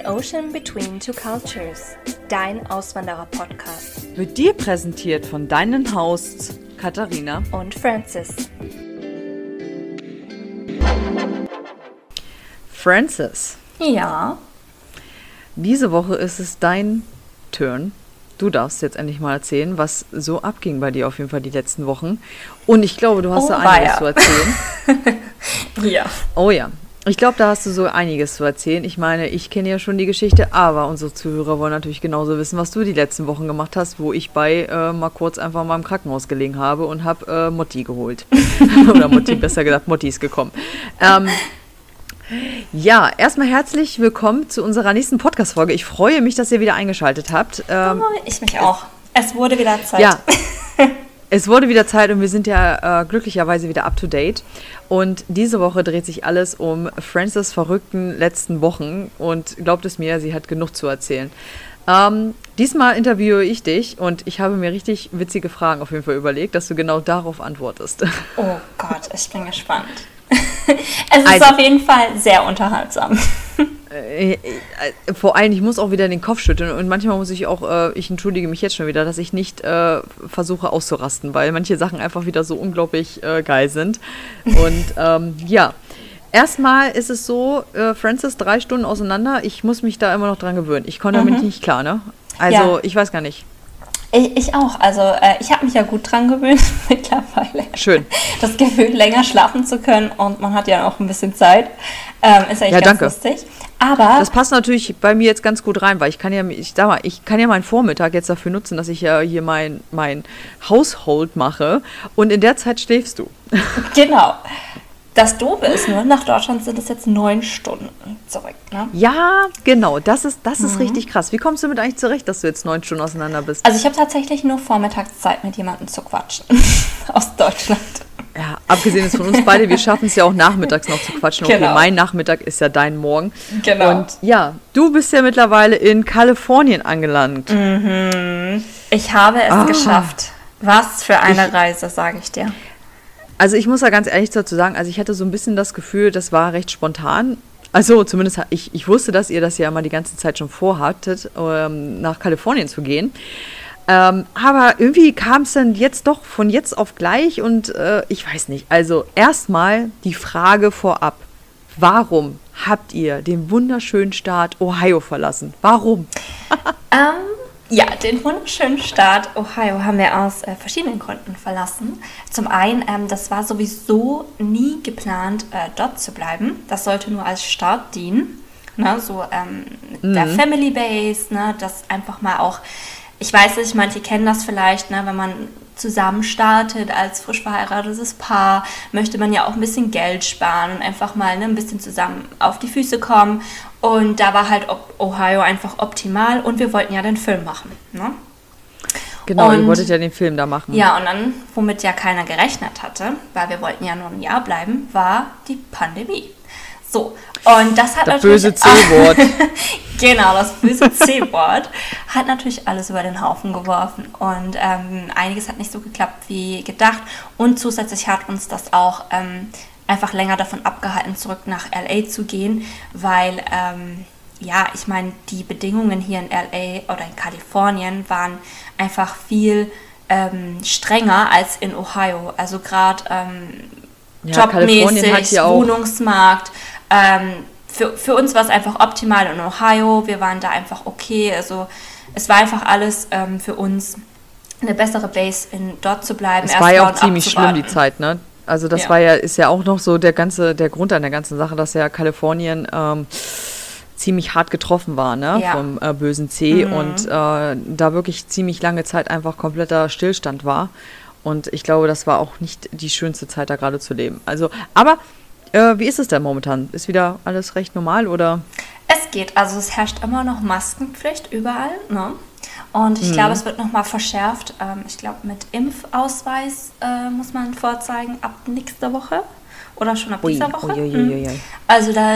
An Ocean Between Two Cultures, dein Auswanderer-Podcast. Wird dir präsentiert von deinen Hosts Katharina und Francis. Francis. Ja. Diese Woche ist es dein Turn. Du darfst jetzt endlich mal erzählen, was so abging bei dir auf jeden Fall die letzten Wochen. Und ich glaube, du hast oh, da einiges zu erzählen. ja. Oh ja. Ich glaube, da hast du so einiges zu erzählen. Ich meine, ich kenne ja schon die Geschichte, aber unsere Zuhörer wollen natürlich genauso wissen, was du die letzten Wochen gemacht hast, wo ich bei äh, mal kurz einfach mal im Krankenhaus gelegen habe und habe äh, Motti geholt. Oder Motti, besser gesagt, Motti ist gekommen. Ähm, ja, erstmal herzlich willkommen zu unserer nächsten Podcast-Folge. Ich freue mich, dass ihr wieder eingeschaltet habt. Ähm, oh, ich mich auch. Es wurde wieder Zeit. Ja. Es wurde wieder Zeit und wir sind ja äh, glücklicherweise wieder up to date. Und diese Woche dreht sich alles um Frances verrückten letzten Wochen. Und glaubt es mir, sie hat genug zu erzählen. Ähm, diesmal interviewe ich dich und ich habe mir richtig witzige Fragen auf jeden Fall überlegt, dass du genau darauf antwortest. Oh Gott, ich bin gespannt. es ist also, auf jeden Fall sehr unterhaltsam. Äh, äh, vor allem, ich muss auch wieder den Kopf schütteln und manchmal muss ich auch, äh, ich entschuldige mich jetzt schon wieder, dass ich nicht äh, versuche auszurasten, weil manche Sachen einfach wieder so unglaublich äh, geil sind. Und ähm, ja, erstmal ist es so, äh, Francis drei Stunden auseinander, ich muss mich da immer noch dran gewöhnen. Ich konnte mhm. damit nicht klar, ne? Also, ja. ich weiß gar nicht. Ich, ich auch. Also äh, ich habe mich ja gut dran gewöhnt mittlerweile. Schön. Das Gefühl, länger schlafen zu können und man hat ja auch ein bisschen Zeit. Ähm, ist eigentlich ja, ganz danke. lustig. Aber das passt natürlich bei mir jetzt ganz gut rein, weil ich kann ja, ich sag mal, ich kann ja meinen Vormittag jetzt dafür nutzen, dass ich ja hier mein, mein Household mache und in der Zeit schläfst du. Genau. Das Doofe ist nur, nach Deutschland sind es jetzt neun Stunden zurück. Ne? Ja, genau. Das ist, das ist mhm. richtig krass. Wie kommst du damit eigentlich zurecht, dass du jetzt neun Stunden auseinander bist? Also ich habe tatsächlich nur Vormittagszeit, mit jemandem zu quatschen aus Deutschland. Ja, abgesehen ist von uns beide, wir schaffen es ja auch nachmittags noch zu quatschen. Okay, genau. mein Nachmittag ist ja dein Morgen. Genau. Und ja, du bist ja mittlerweile in Kalifornien angelangt. Mhm. Ich habe es ah. geschafft. Was für eine ich, Reise, sage ich dir. Also ich muss da ganz ehrlich dazu sagen, also ich hatte so ein bisschen das Gefühl, das war recht spontan. Also zumindest ich, ich wusste, dass ihr das ja mal die ganze Zeit schon vorhattet, ähm, nach Kalifornien zu gehen. Ähm, aber irgendwie kam es dann jetzt doch von jetzt auf gleich und äh, ich weiß nicht. Also erstmal die Frage vorab. Warum habt ihr den wunderschönen Staat Ohio verlassen? Warum? ähm, ja, den wunderschönen Staat Ohio haben wir aus äh, verschiedenen Gründen verlassen. Zum einen, ähm, das war sowieso nie geplant, äh, dort zu bleiben. Das sollte nur als Start dienen. Ne? So ähm, mhm. der Family Base, ne? das einfach mal auch, ich weiß nicht, manche kennen das vielleicht, ne? wenn man zusammen startet als frisch verheiratetes Paar, möchte man ja auch ein bisschen Geld sparen und einfach mal ne, ein bisschen zusammen auf die Füße kommen. Und da war halt Ohio einfach optimal und wir wollten ja den Film machen. Ne? Genau, und, ihr wolltet ja den Film da machen. Ja, und dann, womit ja keiner gerechnet hatte, weil wir wollten ja nur ein Jahr bleiben, war die Pandemie. So, und das hat das natürlich. böse C-Wort. genau, das böse C-Wort hat natürlich alles über den Haufen geworfen. Und ähm, einiges hat nicht so geklappt wie gedacht. Und zusätzlich hat uns das auch ähm, einfach länger davon abgehalten, zurück nach LA zu gehen, weil. Ähm, ja, ich meine, die Bedingungen hier in LA oder in Kalifornien waren einfach viel ähm, strenger als in Ohio. Also gerade ähm, ja, jobmäßig, Wohnungsmarkt. Ähm, für, für uns war es einfach optimal in Ohio. Wir waren da einfach okay. Also es war einfach alles ähm, für uns eine bessere Base, in, dort zu bleiben. Es war ja auch ziemlich schlimm, die Zeit, ne? Also das ja. war ja, ist ja auch noch so der ganze, der Grund an der ganzen Sache, dass ja Kalifornien ähm, ziemlich hart getroffen war, ne? Ja. Vom äh, bösen C mhm. und äh, da wirklich ziemlich lange Zeit einfach kompletter Stillstand war. Und ich glaube, das war auch nicht die schönste Zeit, da gerade zu leben. Also, aber äh, wie ist es denn momentan? Ist wieder alles recht normal oder? Es geht. Also es herrscht immer noch Maskenpflicht überall. Ne? Und ich mhm. glaube, es wird nochmal verschärft. Ähm, ich glaube, mit Impfausweis äh, muss man vorzeigen ab nächster Woche oder schon ab ui, dieser Woche. Ui, ui, mhm. Also da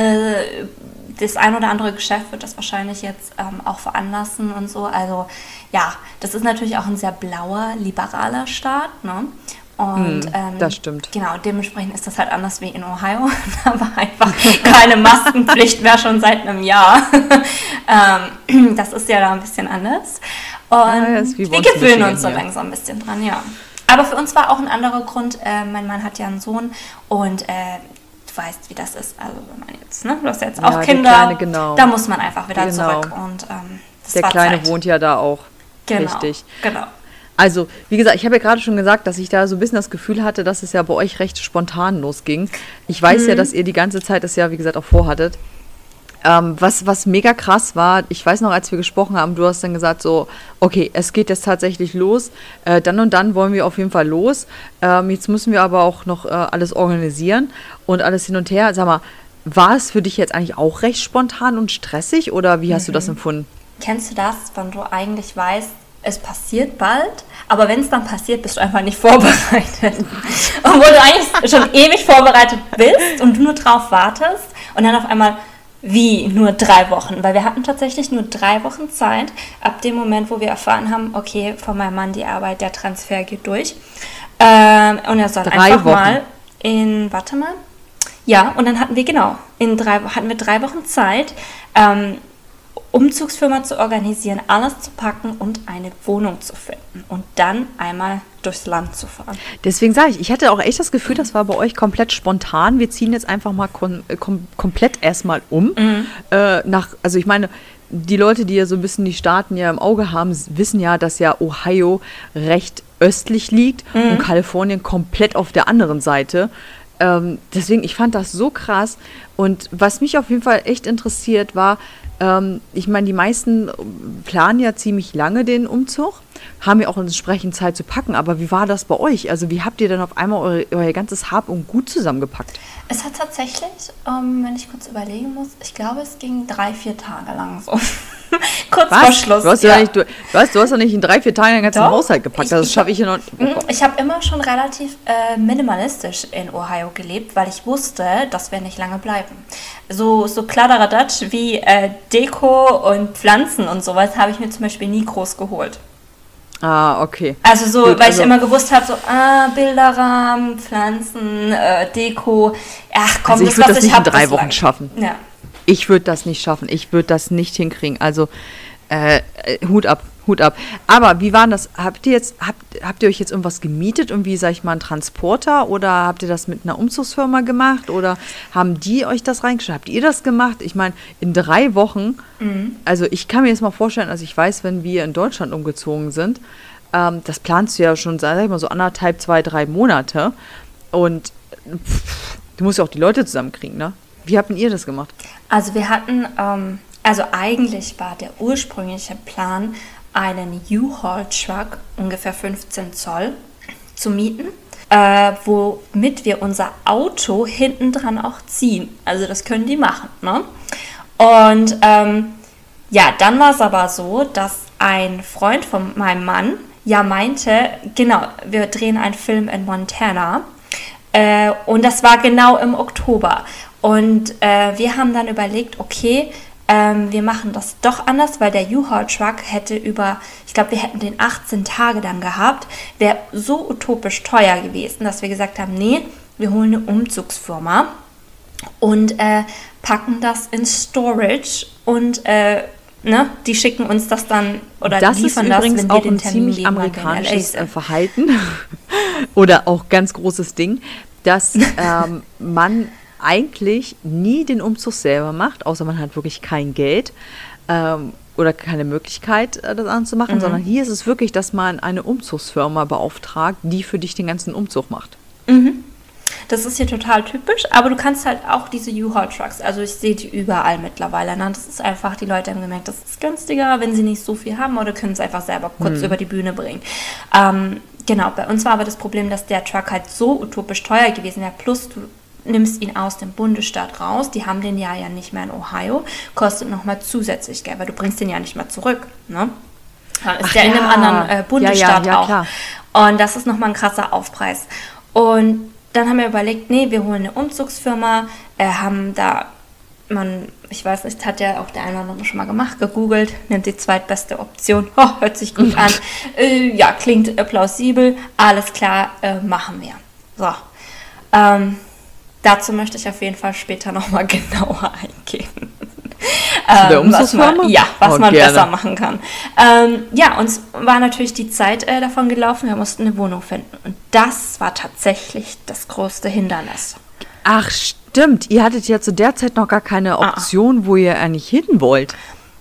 das ein oder andere Geschäft wird das wahrscheinlich jetzt ähm, auch veranlassen und so. Also ja, das ist natürlich auch ein sehr blauer, liberaler Staat. Ne? Und, Hm, ähm, das stimmt. Genau, dementsprechend ist das halt anders wie in Ohio. da war einfach keine Maskenpflicht mehr schon seit einem Jahr. ähm, das ist ja da ein bisschen anders. Und wir gewöhnen uns so langsam ein bisschen dran, ja. Aber für uns war auch ein anderer Grund. Äh, mein Mann hat ja einen Sohn und äh, du weißt, wie das ist. Also wenn man jetzt, ne, du hast jetzt Ja, auch der Kinder, Kleine, genau. da muss man einfach wieder Genau. zurück. Und ähm, das Der Kleine Zeit. wohnt ja da auch. genau, Richtig. Genau. Also, wie gesagt, ich habe ja gerade schon gesagt, dass ich da so ein bisschen das Gefühl hatte, dass es ja bei euch recht spontan losging. Ich weiß Mhm. ja, dass ihr die ganze Zeit das ja, wie gesagt, auch vorhattet. Ähm, was, was mega krass war, ich weiß noch, als wir gesprochen haben, du hast dann gesagt so, okay, es geht jetzt tatsächlich los, äh, dann und dann wollen wir auf jeden Fall los. Ähm, jetzt müssen wir aber auch noch äh, alles organisieren und alles hin und her. Sag mal, war es für dich jetzt eigentlich auch recht spontan und stressig oder wie hast du Mhm. das empfunden? Kennst du das, wenn du eigentlich weißt, es passiert bald, aber wenn es dann passiert, bist du einfach nicht vorbereitet. Obwohl du eigentlich schon ewig vorbereitet bist und du nur drauf wartest und dann auf einmal, wie nur drei Wochen? Weil wir hatten tatsächlich nur drei Wochen Zeit, ab dem Moment, wo wir erfahren haben, okay, von meinem Mann die Arbeit, der Transfer geht durch. Ähm, und er soll Drei einfach Wochen. mal in, warte mal, ja, und dann hatten wir, genau, in drei, hatten wir drei Wochen Zeit, ähm, Umzugsfirma zu organisieren, alles zu packen und eine Wohnung zu finden und dann einmal durchs Land zu fahren. Deswegen sage ich, ich hatte auch echt das Gefühl, das war bei euch komplett spontan. Wir ziehen jetzt einfach mal kom äh, kom komplett erstmal um. Äh, nach, also ich meine, die Leute, die ja so ein bisschen die Staaten ja im Auge haben, wissen ja, dass ja Ohio recht östlich liegt und Kalifornien komplett auf der anderen Seite. Ähm, deswegen, ich fand das so krass. Und was mich auf jeden Fall echt interessiert war, ähm, ich meine, die meisten planen ja ziemlich lange den Umzug, haben ja auch entsprechend Zeit zu packen. Aber wie war das bei euch? Also wie habt ihr dann auf einmal euer, euer ganzes Hab und Gut zusammengepackt? Es hat tatsächlich, ähm, wenn ich kurz überlegen muss, ich glaube, es ging drei, vier Tage lang so. kurz vor Schluss. Du hast, ja. nicht, du, hast, du hast doch nicht in drei, vier Tagen den ganzen Doch. Haushalt gepackt. Ich- das schaffe ich ja noch. Oh Mm. Ich habe immer schon relativ äh, minimalistisch in Ohio gelebt, weil ich wusste, dass wir nicht lange bleiben. So, so Kladderadatsch wie äh, Deko und Pflanzen und sowas habe ich mir zum Beispiel nie groß geholt. Ah, okay. Also so, Gut, weil also- ich immer gewusst habe, so, ah, Bilderrahmen, Pflanzen, äh, Deko. Ach komm, Also ich das, würd was das ich nicht in habe, drei das Wochen langt. schaffen. Ja. Ich würde das nicht schaffen. Ich würde das nicht hinkriegen. Also äh, äh, Hut ab, Hut ab. Aber wie war das? Habt ihr jetzt, habt, habt ihr euch jetzt irgendwas gemietet? Irgendwie, sag ich mal, einen Transporter? Oder habt ihr das mit einer Umzugsfirma gemacht? Oder haben die euch das reingeschrieben? Habt ihr das gemacht? Ich meine, in drei Wochen, also ich kann mir jetzt mal vorstellen, also ich weiß, wenn wir in Deutschland umgezogen sind, ähm, das planst du ja schon, sag ich mal, so anderthalb, zwei, drei Monate. Und pff, du musst ja auch die Leute zusammenkriegen, ne? Wie habt denn ihr das gemacht? Also wir hatten, ähm, also eigentlich war der ursprüngliche Plan, einen U-Haul-Truck, ungefähr 15 Zoll, zu mieten, äh, womit wir unser Auto hinten dran auch ziehen. Also das können die machen. Ne? Und ähm, ja, dann war es aber so, dass ein Freund von meinem Mann ja meinte, genau, wir drehen einen Film in Montana. Äh, und das war genau im Oktober. Und äh, wir haben dann überlegt, okay, ähm, wir machen das doch anders, weil der U-Haul-Truck hätte über, ich glaube, wir hätten den 18 Tage dann gehabt, wäre so utopisch teuer gewesen, dass wir gesagt haben, nee, wir holen eine Umzugsfirma und äh, packen das in Storage und äh, ne, die schicken uns das dann oder das ist liefern das, übrigens wenn wir auch den ein Termin ziemlich geben, weil wir in LA amerikanisches äh. Verhalten oder auch ganz großes Ding, dass ähm, man eigentlich nie den Umzug selber macht, außer man hat wirklich kein Geld ähm, oder keine Möglichkeit, äh, das anzumachen, sondern hier ist es wirklich, dass man eine Umzugsfirma beauftragt, die für dich den ganzen Umzug macht. Das ist hier total typisch, aber du kannst halt auch diese U-Haul-Trucks, also ich sehe die überall mittlerweile. Ne? Das ist einfach, die Leute haben gemerkt, das ist günstiger, wenn sie nicht so viel haben oder können es einfach selber kurz über die Bühne bringen. Ähm, genau, bei uns war aber das Problem, dass der Truck halt so utopisch teuer gewesen wäre, plus du nimmst ihn aus dem Bundesstaat raus, die haben den ja ja nicht mehr in Ohio, kostet nochmal zusätzlich Geld, weil du bringst den ja nicht mehr zurück. Ne? Dann ist Ach der in einem ja. anderen äh, Ja, Bundesstaat ja, ja, auch. klar. Und das ist nochmal ein krasser Aufpreis. Und dann haben wir überlegt, nee, wir holen eine Umzugsfirma, äh, haben da man, ich weiß nicht, hat ja auch der eine oder andere schon mal gemacht, gegoogelt, nimmt die zweitbeste Option, oh, hört sich gut an, äh, ja, klingt plausibel, alles klar, äh, machen wir. So, ähm, dazu möchte ich auf jeden Fall später nochmal genauer eingehen. ähm, was man, ja, was oh, man gerne. besser machen kann. Ähm, ja, uns war natürlich die Zeit äh, davon gelaufen, wir mussten eine Wohnung finden. Und das war tatsächlich das größte Hindernis. Ach, stimmt. Ihr hattet ja zu der Zeit noch gar keine ah. Option, ah. wo ihr eigentlich hin wollt.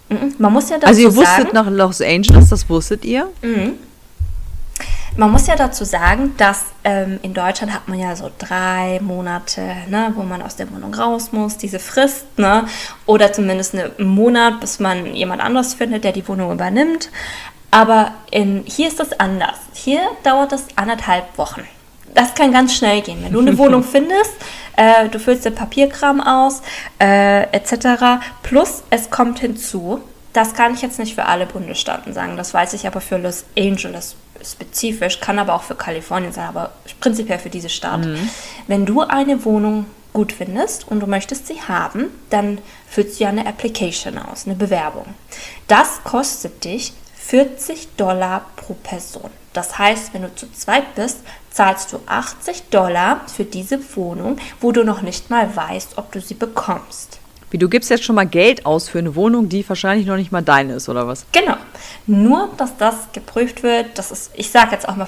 Mhm. Man muss ja dazu Also ihr wusstet sagen, nach Los Angeles, das wusstet ihr? Mhm. Man muss ja dazu sagen, dass ähm, in Deutschland hat man ja so drei Monate, ne, wo man aus der Wohnung raus muss, diese Frist, ne, oder zumindest einen Monat, bis man jemand anderes findet, der die Wohnung übernimmt. Aber in, hier ist das anders. Hier dauert es anderthalb Wochen. Das kann ganz schnell gehen. Wenn du eine Wohnung findest, äh, du füllst den Papierkram aus, äh, etc. Plus es kommt hinzu, das kann ich jetzt nicht für alle Bundesstaaten sagen, das weiß ich aber für Los Angeles spezifisch, kann aber auch für Kalifornien sein, aber prinzipiell für diese Stadt. Mhm. Wenn du eine Wohnung gut findest und du möchtest sie haben, dann füllst du ja eine Application aus, eine Bewerbung. Das kostet dich 40 Dollar pro Person. Das heißt, wenn du zu zweit bist, zahlst du 80 Dollar für diese Wohnung, wo du noch nicht mal weißt, ob du sie bekommst. Wie, du gibst jetzt schon mal Geld aus für eine Wohnung, die wahrscheinlich noch nicht mal deine ist, oder was? Genau. Nur, dass das geprüft wird, das ist, ich sage jetzt auch mal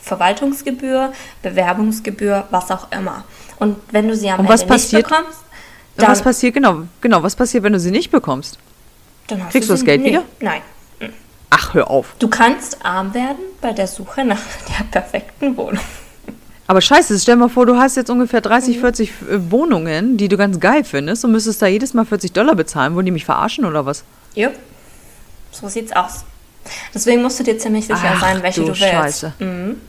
Verwaltungsgebühr, Bewerbungsgebühr, was auch immer. Und wenn du sie am Und Ende passiert, nicht bekommst, dann... Was passiert, genau, genau, was passiert, wenn du sie nicht bekommst? Dann Kriegst du das Geld nee, wieder? Nein. Ach, hör auf. Du kannst arm werden bei der Suche nach der perfekten Wohnung. Aber scheiße, stell dir mal vor, du hast jetzt ungefähr 30, 40 mhm. äh, Wohnungen, die du ganz geil findest und müsstest da jedes Mal 40 Dollar bezahlen. Wollen die mich verarschen oder was? Ja, so sieht's aus. Deswegen musst du dir ziemlich sicher Ach, sein, welche du, du willst. Scheiße. Mhm.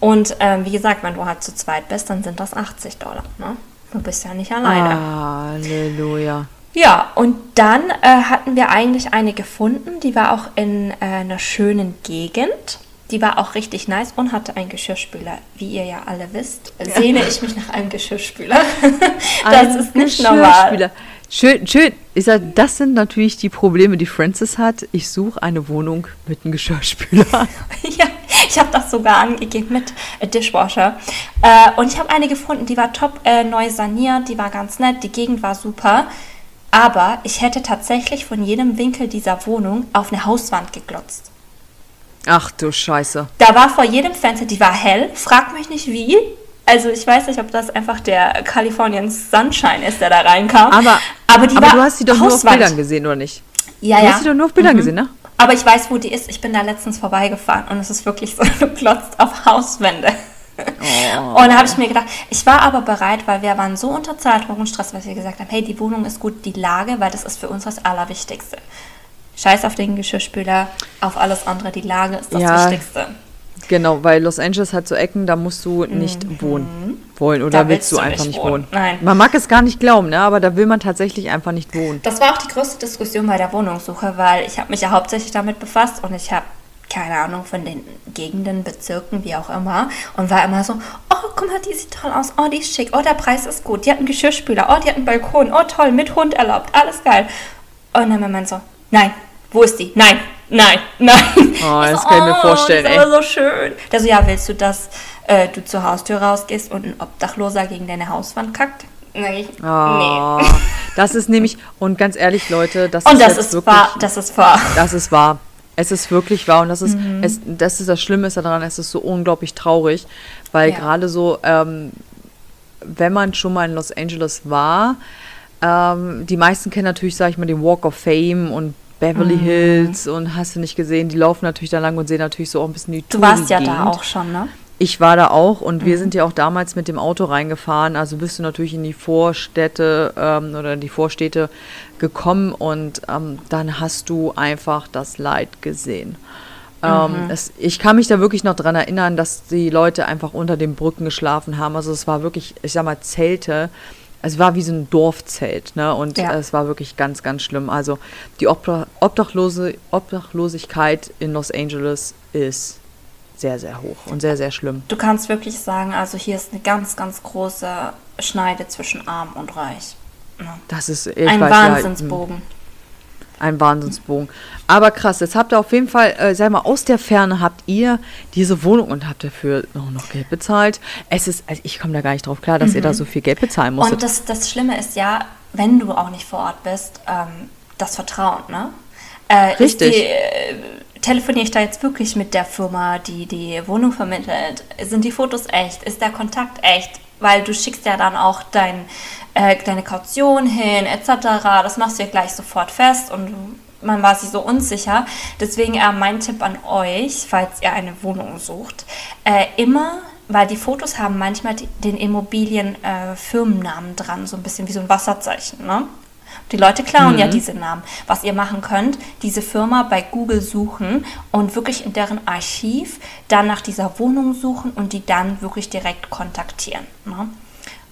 Und ähm, wie gesagt, wenn du halt zu zweit bist, dann sind das 80 Dollar. Ne? Du bist ja nicht alleine. Halleluja. Ja, und dann äh, hatten wir eigentlich eine gefunden, die war auch in äh, einer schönen Gegend. Die war auch richtig nice und hatte einen Geschirrspüler. Wie ihr ja alle wisst, sehne ich mich nach einem Geschirrspüler. das ist nicht normal. Schön, schön. Ich sag, das sind natürlich die Probleme, die Francis hat. Ich suche eine Wohnung mit einem Geschirrspüler. ja, ich habe das sogar angegeben mit äh, Dishwasher. Äh, und ich habe eine gefunden, die war top äh, neu saniert, die war ganz nett, die Gegend war super. Aber ich hätte tatsächlich von jedem Winkel dieser Wohnung auf eine Hauswand geglotzt. Ach du Scheiße. Da war vor jedem Fenster, die war hell, frag mich nicht wie. Also ich weiß nicht, ob das einfach der Californian Sunshine ist, der da reinkam. Aber, aber, die aber war du hast sie doch Hauswand. nur auf Bildern gesehen, oder nicht? Ja, du ja. hast sie doch nur auf Bildern mhm. gesehen, ne? Aber ich weiß, wo die ist. Ich bin da letztens vorbeigefahren und es ist wirklich so geklotzt auf Hauswände. Oh. Und da habe ich mir gedacht, ich war aber bereit, weil wir waren so unter Zeitdruck und Stress, weil wir gesagt haben, hey, die Wohnung ist gut, die Lage, weil das ist für uns das Allerwichtigste. Scheiß auf den Geschirrspüler, auf alles andere. Die Lage ist das ja, Wichtigste. Genau, weil Los Angeles hat so Ecken, da musst du nicht mhm. wohnen wollen oder da willst, willst du, einfach nicht wohnen. wohnen. Nein. Man mag es gar nicht glauben, ne? aber da will man tatsächlich einfach nicht wohnen. Das war auch die größte Diskussion bei der Wohnungssuche, weil ich habe mich ja hauptsächlich damit befasst und ich habe keine Ahnung von den Gegenden, Bezirken, wie auch immer und war immer so, oh, guck mal, die sieht toll aus, oh, die ist schick, oh, der Preis ist gut, die hat einen Geschirrspüler, oh, die hat einen Balkon, oh, toll, mit Hund erlaubt, alles geil. Und dann war man so, nein, wo ist die? Nein, nein, nein. Oh, das so, kann ich mir oh, vorstellen, ey. Das ist aber so schön. Der so, ja, willst du, dass äh, du zur Haustür rausgehst und ein Obdachloser gegen deine Hauswand kackt? Nee. Oh, nee. Das ist nämlich, und ganz ehrlich, Leute, das und ist das ist wirklich, wahr, das ist wahr. Das ist wahr. Es ist wirklich wahr und das ist, mhm. es, das ist das Schlimme daran, es ist so unglaublich traurig, weil ja. gerade so, ähm, wenn man schon mal in Los Angeles war, ähm, die meisten kennen natürlich, sag ich mal, den Walk of Fame und Beverly mhm. Hills und hast du nicht gesehen, die laufen natürlich da lang und sehen natürlich so auch ein bisschen die Du warst ja da auch schon, ne? Ich war da auch und mhm. wir sind ja auch damals mit dem Auto reingefahren. Also bist du natürlich in die Vorstädte ähm, oder die Vorstädte gekommen und ähm, dann hast du einfach das Leid gesehen. Ähm, mhm. es, ich kann mich da wirklich noch daran erinnern, dass die Leute einfach unter den Brücken geschlafen haben. Also es war wirklich, ich sag mal, Zelte es war wie so ein Dorfzelt, ne? Und ja. es war wirklich ganz, ganz schlimm. Also die Obdachlose, Obdachlosigkeit in Los Angeles ist sehr, sehr hoch und sehr, sehr schlimm. Du kannst wirklich sagen, also hier ist eine ganz, ganz große Schneide zwischen arm und reich. Ne? Das ist ich Ein weiß ja, Wahnsinnsbogen. Ein Wahnsinnsbogen. Aber krass, jetzt habt ihr auf jeden Fall, äh, sag mal, aus der Ferne habt ihr diese Wohnung und habt dafür noch, noch Geld bezahlt. Es ist, also ich komme da gar nicht drauf klar, dass ihr da so viel Geld bezahlen musstet. Und das, das Schlimme ist ja, wenn du auch nicht vor Ort bist, ähm, das Vertrauen, ne? Äh, Richtig. Die, äh, telefoniere ich da jetzt wirklich mit der Firma, die die Wohnung vermittelt? Sind die Fotos echt? Ist der Kontakt echt? Weil du schickst ja dann auch dein, äh, deine Kaution hin, etc. Das machst du ja gleich sofort fest und man war sich so unsicher. Deswegen äh, mein Tipp an euch, falls ihr eine Wohnung sucht, äh, immer, weil die Fotos haben manchmal den Immobilien äh, dran, so ein bisschen wie so ein Wasserzeichen. Ne? Die Leute klauen ja diese Namen. Was ihr machen könnt, diese Firma bei Google suchen und wirklich in deren Archiv dann nach dieser Wohnung suchen und die dann wirklich direkt kontaktieren. Ne?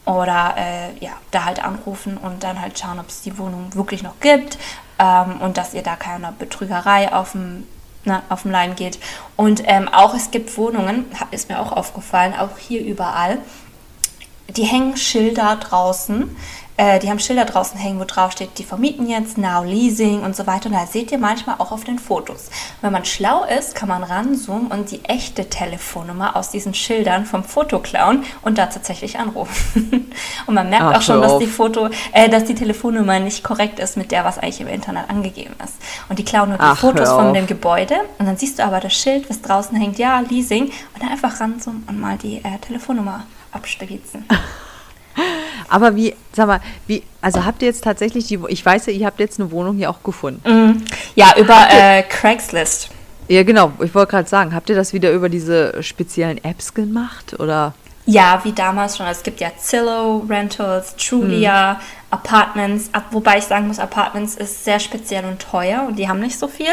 Oder äh, ja, da halt anrufen und dann halt schauen, ob es die Wohnung wirklich noch gibt ähm, und dass ihr da keine Betrügerei auf dem na, auf dem Leim geht. Und ähm, auch es gibt Wohnungen, ist mir auch aufgefallen, auch hier überall, die hängen Schilder draußen. Äh, die haben Schilder draußen hängen, wo drauf steht, die vermieten jetzt, Now Leasing und so weiter. Und da seht ihr manchmal auch auf den Fotos. Wenn man schlau ist, kann man ranzoomen und die echte Telefonnummer aus diesen Schildern vom Foto klauen und da tatsächlich anrufen. und man merkt Ach, auch schon, dass die Foto, äh, dass die Telefonnummer nicht korrekt ist mit der, was eigentlich im Internet angegeben ist. Und die klauen nur die Ach, Fotos von dem Gebäude und dann siehst du aber das Schild, was draußen hängt, ja, Leasing, und dann einfach ranzoomen und mal die äh, Telefonnummer abstützen. Aber wie, sag mal, wie, also habt ihr jetzt tatsächlich die, ich weiß ja, ihr habt jetzt eine Wohnung hier auch gefunden. Ja, über äh, Craigslist. Ja, genau, ich wollte gerade sagen, habt ihr das wieder über diese speziellen Apps gemacht oder? Ja, wie damals schon. Es gibt ja Zillow, Rentals, Trulia, Apartments. Ab, wobei ich sagen muss, Apartments ist sehr speziell und teuer und die haben nicht so viel.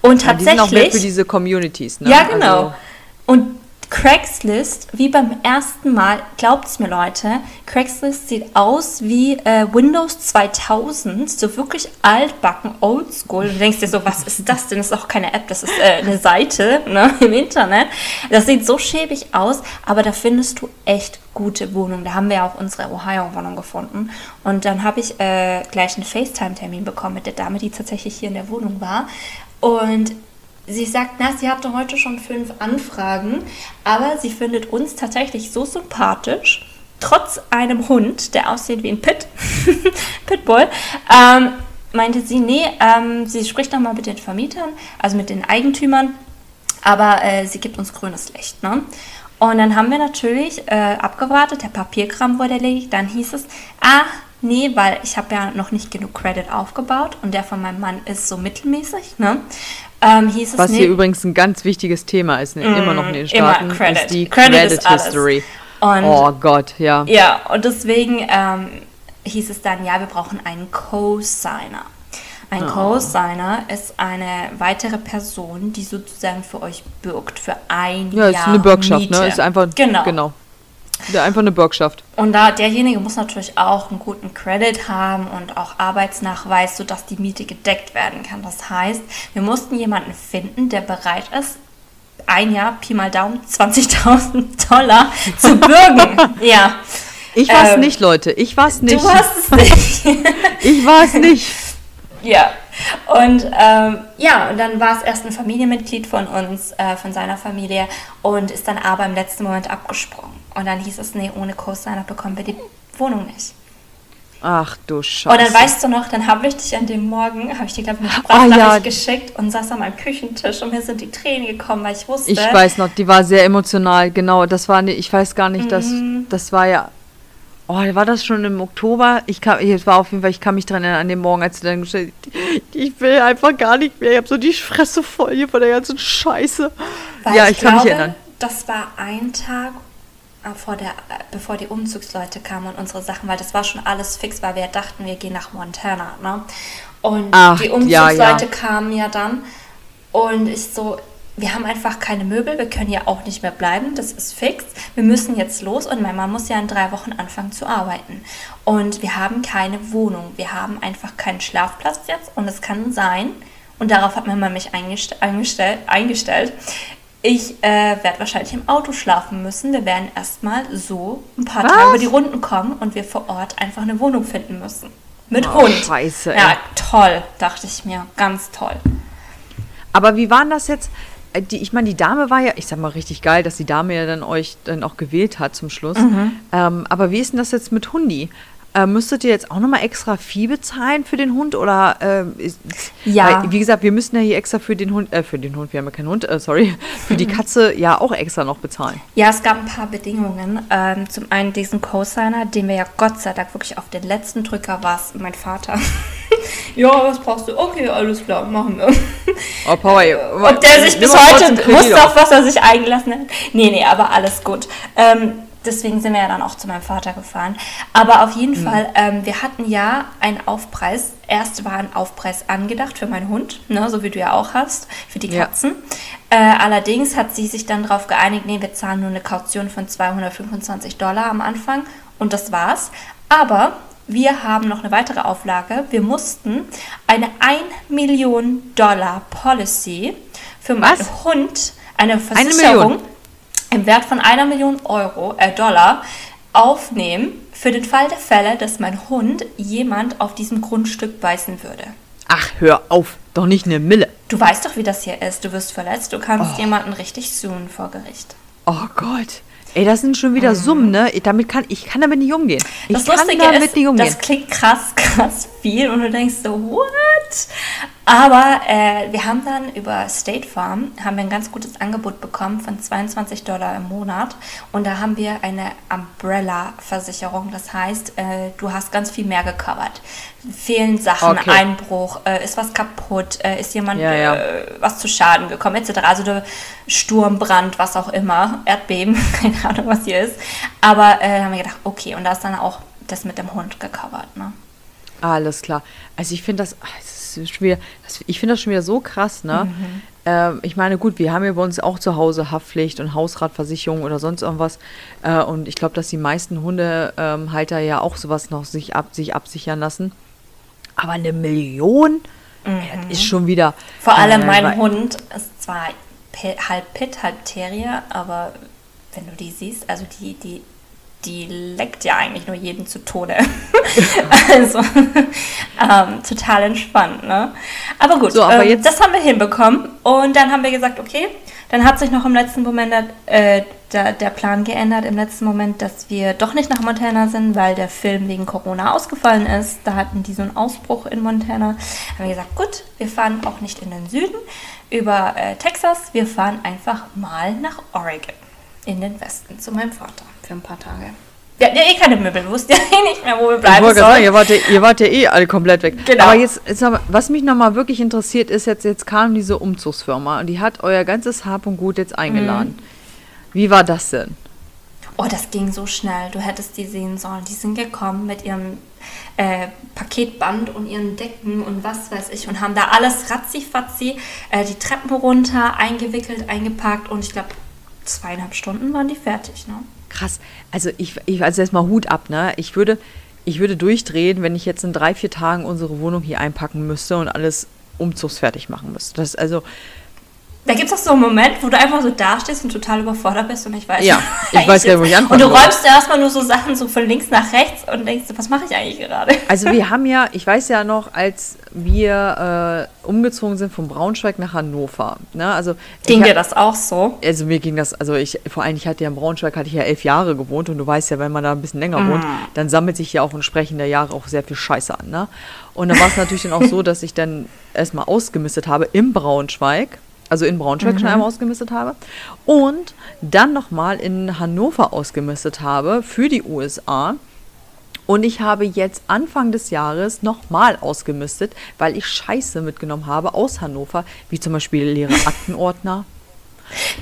Und Ja, die sind auch mehr tatsächlich. für diese Communities, ne? Ja, genau. Also, und Craigslist, wie beim ersten Mal, glaubt's mir Leute, Craigslist sieht aus wie äh, Windows 2000, so wirklich altbacken, oldschool. Du denkst dir so, was ist das denn? Das ist auch keine App, das ist äh, eine Seite ne, im Internet. Das sieht so schäbig aus, aber da findest du echt gute Wohnungen. Da haben wir ja auch unsere Ohio-Wohnung gefunden. Und dann habe ich äh, gleich einen FaceTime-Termin bekommen mit der Dame, die tatsächlich hier in der Wohnung war. Und Sie sagt, na, sie hatte heute schon fünf Anfragen, aber sie findet uns tatsächlich so sympathisch, trotz einem Hund, der aussieht wie ein Pit, Pitbull, ähm, meinte sie, nee, ähm, sie spricht nochmal mit den Vermietern, also mit den Eigentümern, aber äh, sie gibt uns grünes Licht. Ne? Und dann haben wir natürlich äh, abgewartet, der Papierkram wurde erledigt, dann hieß es, ah, nee, weil ich habe ja noch nicht genug Credit aufgebaut und der von meinem Mann ist so mittelmäßig, ne? Ähm, hieß es, was hier übrigens ein ganz wichtiges Thema ist, ne? immer noch in den Mm, immer Staaten, Credit. ist die Credit Credit, ist. History. Und- oh Gott, ja. Ja, und deswegen ähm, hieß es dann, ja, wir brauchen einen Co-Signer. Ein Co-Signer ist eine weitere Person, die sozusagen für euch bürgt, für ein Ja, ist Jahr eine Bürgschaft, Miete. ne? Ist einfach, genau. genau. Ja, einfach eine Bürgschaft. Und da derjenige muss natürlich auch einen guten Credit haben und auch Arbeitsnachweis, sodass die Miete gedeckt werden kann. Das heißt, wir mussten jemanden finden, der bereit ist, ein Jahr, Pi mal Daumen, 20.000 Dollar zu bürgen. ja. Ich war's Ähm, nicht, Leute. Ich war's nicht. Du hast es nicht. Ich war's nicht. Ja, und ähm, ja, und dann war es erst ein Familienmitglied von uns, äh, von seiner Familie, und ist dann aber im letzten Moment abgesprungen. Und dann hieß es, nee, ohne Co-Signer bekommen wir die Wohnung nicht. Ach du Scheiße. Und dann weißt du noch, dann habe ich dich an dem Morgen, habe ich dir, glaube ich, eine Ah, Sprachnachricht ja. geschickt und saß an meinem Küchentisch und mir sind die Tränen gekommen, weil ich wusste, Ich weiß noch, die war sehr emotional, genau. Das war, ne, ich weiß gar nicht, das, Mhm. das war ja. Oh, war das schon im Oktober? Ich kann, es war auf jeden Fall, ich kann mich dran erinnern, an dem Morgen, als du dann gestellt ich will einfach gar nicht mehr. Ich habe so die Fresse voll hier von der ganzen Scheiße. Weil ja, ich, kann glaube, mich erinnern. Das war ein Tag vor der, äh, bevor die Umzugsleute kamen und unsere Sachen, weil das war schon alles fix, weil wir dachten, wir gehen nach Montana. Ne? Und Ach, die ja, Umzugsleute ja. kamen ja dann und ich so, wir haben einfach keine Möbel, wir können ja auch nicht mehr bleiben, das ist fix. Wir müssen jetzt los und mein Mann muss ja in drei Wochen anfangen zu arbeiten. Und wir haben keine Wohnung, wir haben einfach keinen Schlafplatz jetzt und es kann sein, und darauf hat mein Mann mich eingest eingestellt, eingestellt, ich äh, werde wahrscheinlich im Auto schlafen müssen. Wir werden erstmal so ein paar Was? Tage über die Runden kommen und wir vor Ort einfach eine Wohnung finden müssen. mit Oh, Hund. scheiße, ey. Ja, toll, dachte ich mir. Ganz toll. Aber wie waren das jetzt? Äh, Die, ich meine, die Dame war ja, ich sag mal, richtig geil, dass die Dame ja dann euch dann auch gewählt hat zum Schluss. Mhm. Ähm, aber wie ist denn das jetzt mit Hundi? Äh, müsstet ihr jetzt auch nochmal extra Vieh bezahlen für den Hund? Oder ähm, ist, Ja. Weil, wie gesagt, wir müssen ja hier extra für den Hund, äh, für den Hund, wir haben ja keinen Hund, äh, sorry, für Mhm. die Katze ja auch extra noch bezahlen. Ja, es gab ein paar Bedingungen. Ähm, zum einen diesen Co-Signer, den wir ja Gott sei Dank wirklich auf den letzten Drücker war es mein Vater. ja, was brauchst du? Okay, alles klar, machen wir. Oh, Power, Ob der sich bis heute wusste, auf was er sich eingelassen hat. Nee, nee, aber alles gut. Ähm, deswegen sind wir ja dann auch zu meinem Vater gefahren. Aber auf jeden Mhm. Fall, ähm, wir hatten ja einen Aufpreis. Erst war ein Aufpreis angedacht für meinen Hund, ne, so wie du ja auch hast, für die Ja. Katzen. Äh, allerdings hat sie sich dann darauf geeinigt, nee, wir zahlen nur eine Kaution von 225 Dollar am Anfang und das war's. Aber wir haben noch eine weitere Auflage. Wir mussten eine 1 Million Dollar Policy für meinen Was? Hund, eine? Versicherung im Wert von einer Million Euro, äh, Dollar aufnehmen für den Fall der Fälle, dass mein Hund jemand auf diesem Grundstück beißen würde. Ach, hör auf, doch nicht eine Mille. Du weißt doch, wie das hier ist. Du wirst verletzt, du kannst Oh. jemanden richtig suchen vor Gericht. Oh Gott. Ey, das sind schon wieder Summen, ne? Damit kann, ich kann damit nicht umgehen. Ich Mhm. Das kann Lustige damit ist, nicht umgehen. das klingt krass, krass viel und du denkst so, what? Aber äh, wir haben dann über State Farm haben wir ein ganz gutes Angebot bekommen von 22 Dollar im Monat und da haben wir eine Umbrella-Versicherung. Das heißt, äh, du hast ganz viel mehr gecovert. Fehlen Sachen, Okay. Einbruch, äh, ist was kaputt, äh, ist jemand Ja, ja. Äh, was zu Schaden gekommen, etc. Also der Sturm, Brand, was auch immer, Erdbeben, keine Ahnung, was hier ist. Aber äh, haben wir gedacht, okay, und da ist dann auch das mit dem Hund gecovert, ne? Alles klar. Also ich finde das, ah, das ist schon wieder, ich finde das schon wieder so krass, ne? Mhm. Ähm, ich meine, gut, wir haben ja bei uns auch zu Hause Haftpflicht und Hausratversicherung oder sonst irgendwas. Äh, und ich glaube, dass die meisten Hundehalter ja auch sowas noch sich, ab, sich absichern lassen. Aber eine Million? Das ist schon wieder. Mhm. Vor allem äh, mein Hund ist zwar halb Pit, halb Terrier, aber wenn du die siehst, also die, die, die leckt ja eigentlich nur jeden zu Tode. Also ähm, total entspannt, ne? Aber gut, So, aber ähm, jetzt- das haben wir hinbekommen und dann haben wir gesagt, okay, dann hat sich noch im letzten Moment äh, der, der Plan geändert, im letzten Moment, dass wir doch nicht nach Montana sind, weil der Film wegen Corona ausgefallen ist. Da hatten die so einen Ausbruch in Montana. Haben wir gesagt, gut, wir fahren auch nicht in den Süden über äh, Texas, wir fahren einfach mal nach Oregon, in den Westen, zu meinem Vater für ein paar Tage. Wir hatten ja eh keine Möbel, wir wussten ja eh nicht mehr, wo wir bleiben gerade sagen, sollen. ihr wart, ja, ihr wart ja eh alle komplett weg. Genau. Aber jetzt, jetzt aber, was mich nochmal wirklich interessiert, ist jetzt, jetzt kam diese Umzugsfirma und die hat euer ganzes Hab und Gut jetzt eingeladen. Mhm. Wie war das denn? Oh, das ging so schnell. Du hättest die sehen sollen. Die sind gekommen mit ihrem äh, Paketband und ihren Decken und was weiß ich und haben da alles ratzi-fatzi äh, die Treppen runter, eingewickelt, eingepackt und ich glaube, zweieinhalb Stunden waren die fertig. Ne? Krass. Also ich, ich also erstmal Hut ab, ne? Ich würde, ich würde durchdrehen, wenn ich jetzt in drei, vier Tagen unsere Wohnung hier einpacken müsste und alles umzugsfertig machen müsste. Das also, Da gibt es auch so einen Moment, wo du einfach so dastehst und total überfordert bist und ich weiß Ja, ich weiß gar nicht, wo ich anfangen Und du räumst erstmal nur so Sachen so von links nach rechts und denkst, was mache ich eigentlich gerade? also wir haben ja, ich weiß ja noch, als wir äh, umgezogen sind von Braunschweig nach Hannover. Ne? Also Ging dir das auch so? Also mir ging das, also ich, vor allem, ich hatte ja in Braunschweig, hatte ich ja elf Jahre gewohnt und du weißt ja, wenn man da ein bisschen länger wohnt, dann sammelt sich ja auch entsprechend der Jahre auch sehr viel Scheiße an, ne? Und dann war es natürlich dann auch so, dass ich dann erstmal ausgemistet habe im Braunschweig, also in Braunschweig schon einmal ausgemistet habe und dann nochmal in Hannover ausgemistet habe für die USA. Und ich habe jetzt Anfang des Jahres nochmal ausgemistet, weil ich Scheiße mitgenommen habe aus Hannover, wie zum Beispiel leere Aktenordner.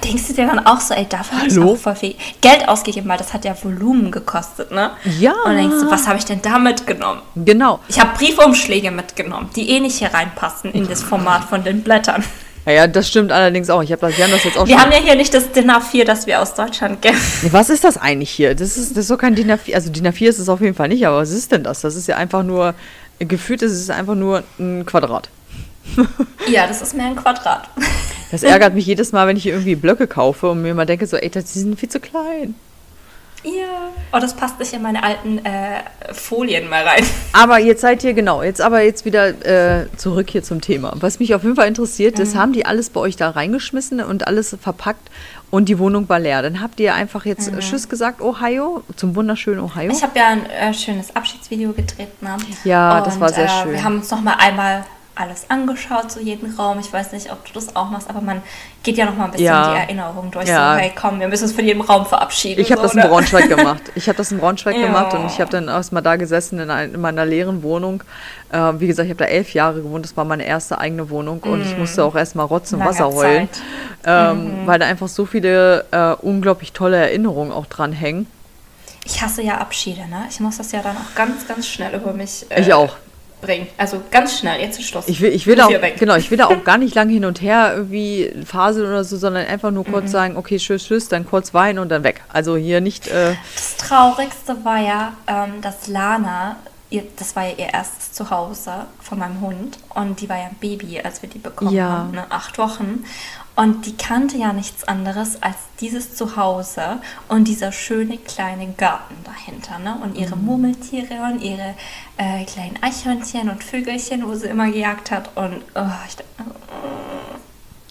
Denkst du dir dann auch so, ey, dafür habe ich Hallo? auch voll viel Geld ausgegeben, weil das hat ja Volumen gekostet, ne? Ja. Und dann denkst du, was habe ich denn da mitgenommen? Genau. Ich habe Briefumschläge mitgenommen, die eh nicht hier reinpassen in das Format von den Blättern. Ja, ja, das stimmt allerdings auch. Ich habe das, wir haben das jetzt auch Wir schon. haben ja hier nicht das DIN A4, das wir aus Deutschland kennen. Was ist das eigentlich hier? Das ist, das ist doch kein DIN A4. Also DIN A4 ist es auf jeden Fall nicht, aber was ist denn das? Das ist ja einfach nur, gefühlt ist es einfach nur ein Quadrat. Ja, das ist mehr ein Quadrat. Das ärgert mich jedes Mal, wenn ich hier irgendwie Blöcke kaufe und mir immer denke so, ey, das, die sind viel zu klein. Ja. Oh, das passt nicht in meine alten äh, Folien mal rein. Aber jetzt seid ihr, genau, jetzt aber jetzt wieder äh, zurück hier zum Thema. Was mich auf jeden Fall interessiert, Mhm. ist, haben die alles bei euch da reingeschmissen und alles verpackt und die Wohnung war leer. Dann habt ihr einfach jetzt Mhm. Tschüss gesagt, Ohio, zum wunderschönen Ohio. Ich habe ja ein äh, schönes Abschiedsvideo gedreht. Ne? Ja, das war sehr äh, schön. Wir haben uns noch mal einmal alles angeschaut, so jeden Raum. Ich weiß nicht, ob du das auch machst, aber man geht ja noch mal ein bisschen Ja. die Erinnerung durch. Ja. So, hey, komm, wir müssen uns von jedem Raum verabschieden. Ich habe so, das in ne? Braunschweig gemacht. Ich habe das in Braunschweig Ja. gemacht und ich habe dann erstmal da gesessen in, ein, in meiner leeren Wohnung. Äh, wie gesagt, ich habe da elf Jahre gewohnt. Das war meine erste eigene Wohnung und ich musste auch erstmal Rotz und Langer Wasser heulen, ähm, weil da einfach so viele äh, unglaublich tolle Erinnerungen auch dran hängen. Ich hasse ja Abschiede, ne? Ich muss das ja dann auch ganz, ganz schnell über mich äh, Ich auch. Bringen. Also ganz schnell, jetzt ist Schluss. Ich will, ich will auch, genau, ich will da auch gar nicht lange hin und her irgendwie faseln oder so, sondern einfach nur Mhm. kurz sagen, okay, tschüss, tschüss, dann kurz weinen und dann weg. Also hier nicht, äh, Das Traurigste war ja, ähm, dass Lana, ihr, das war ja ihr erstes Zuhause von meinem Hund und die war ja ein Baby, als wir die bekommen Ja. haben, ne? acht Wochen. Und die kannte ja nichts anderes als dieses Zuhause und dieser schöne kleine Garten dahinter. Ne? Und ihre Mhm. Murmeltiere und ihre äh, kleinen Eichhörnchen und Vögelchen, wo sie immer gejagt hat. Und oh, ich, dachte,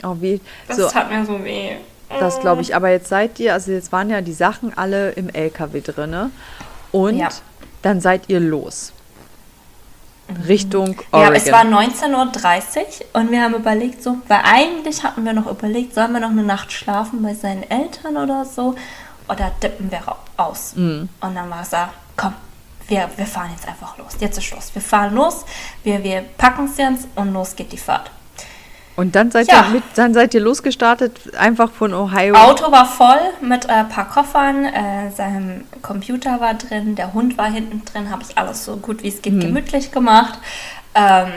auch wie, das so, tat mir so weh. Das glaube ich. Aber jetzt seid ihr, also jetzt waren ja die Sachen alle im LKW drinne. Und Ja. dann seid ihr los. Richtung Ja, Oregon. es war 19.30 Uhr und wir haben überlegt, so, weil eigentlich hatten wir noch überlegt, sollen wir noch eine Nacht schlafen bei seinen Eltern oder so oder dippen wir aus. Mhm. Und dann war es da, komm, wir, wir fahren jetzt einfach los. Jetzt ist Schluss. Wir fahren los, wir, wir packen es jetzt und los geht die Fahrt. Und dann seid, Ja. ihr mit, dann seid ihr losgestartet, einfach von Ohio. Auto war voll mit äh, ein paar Koffern, äh, sein Computer war drin, der Hund war hinten drin, habe ich alles so gut wie es geht gemütlich gemacht. Ähm,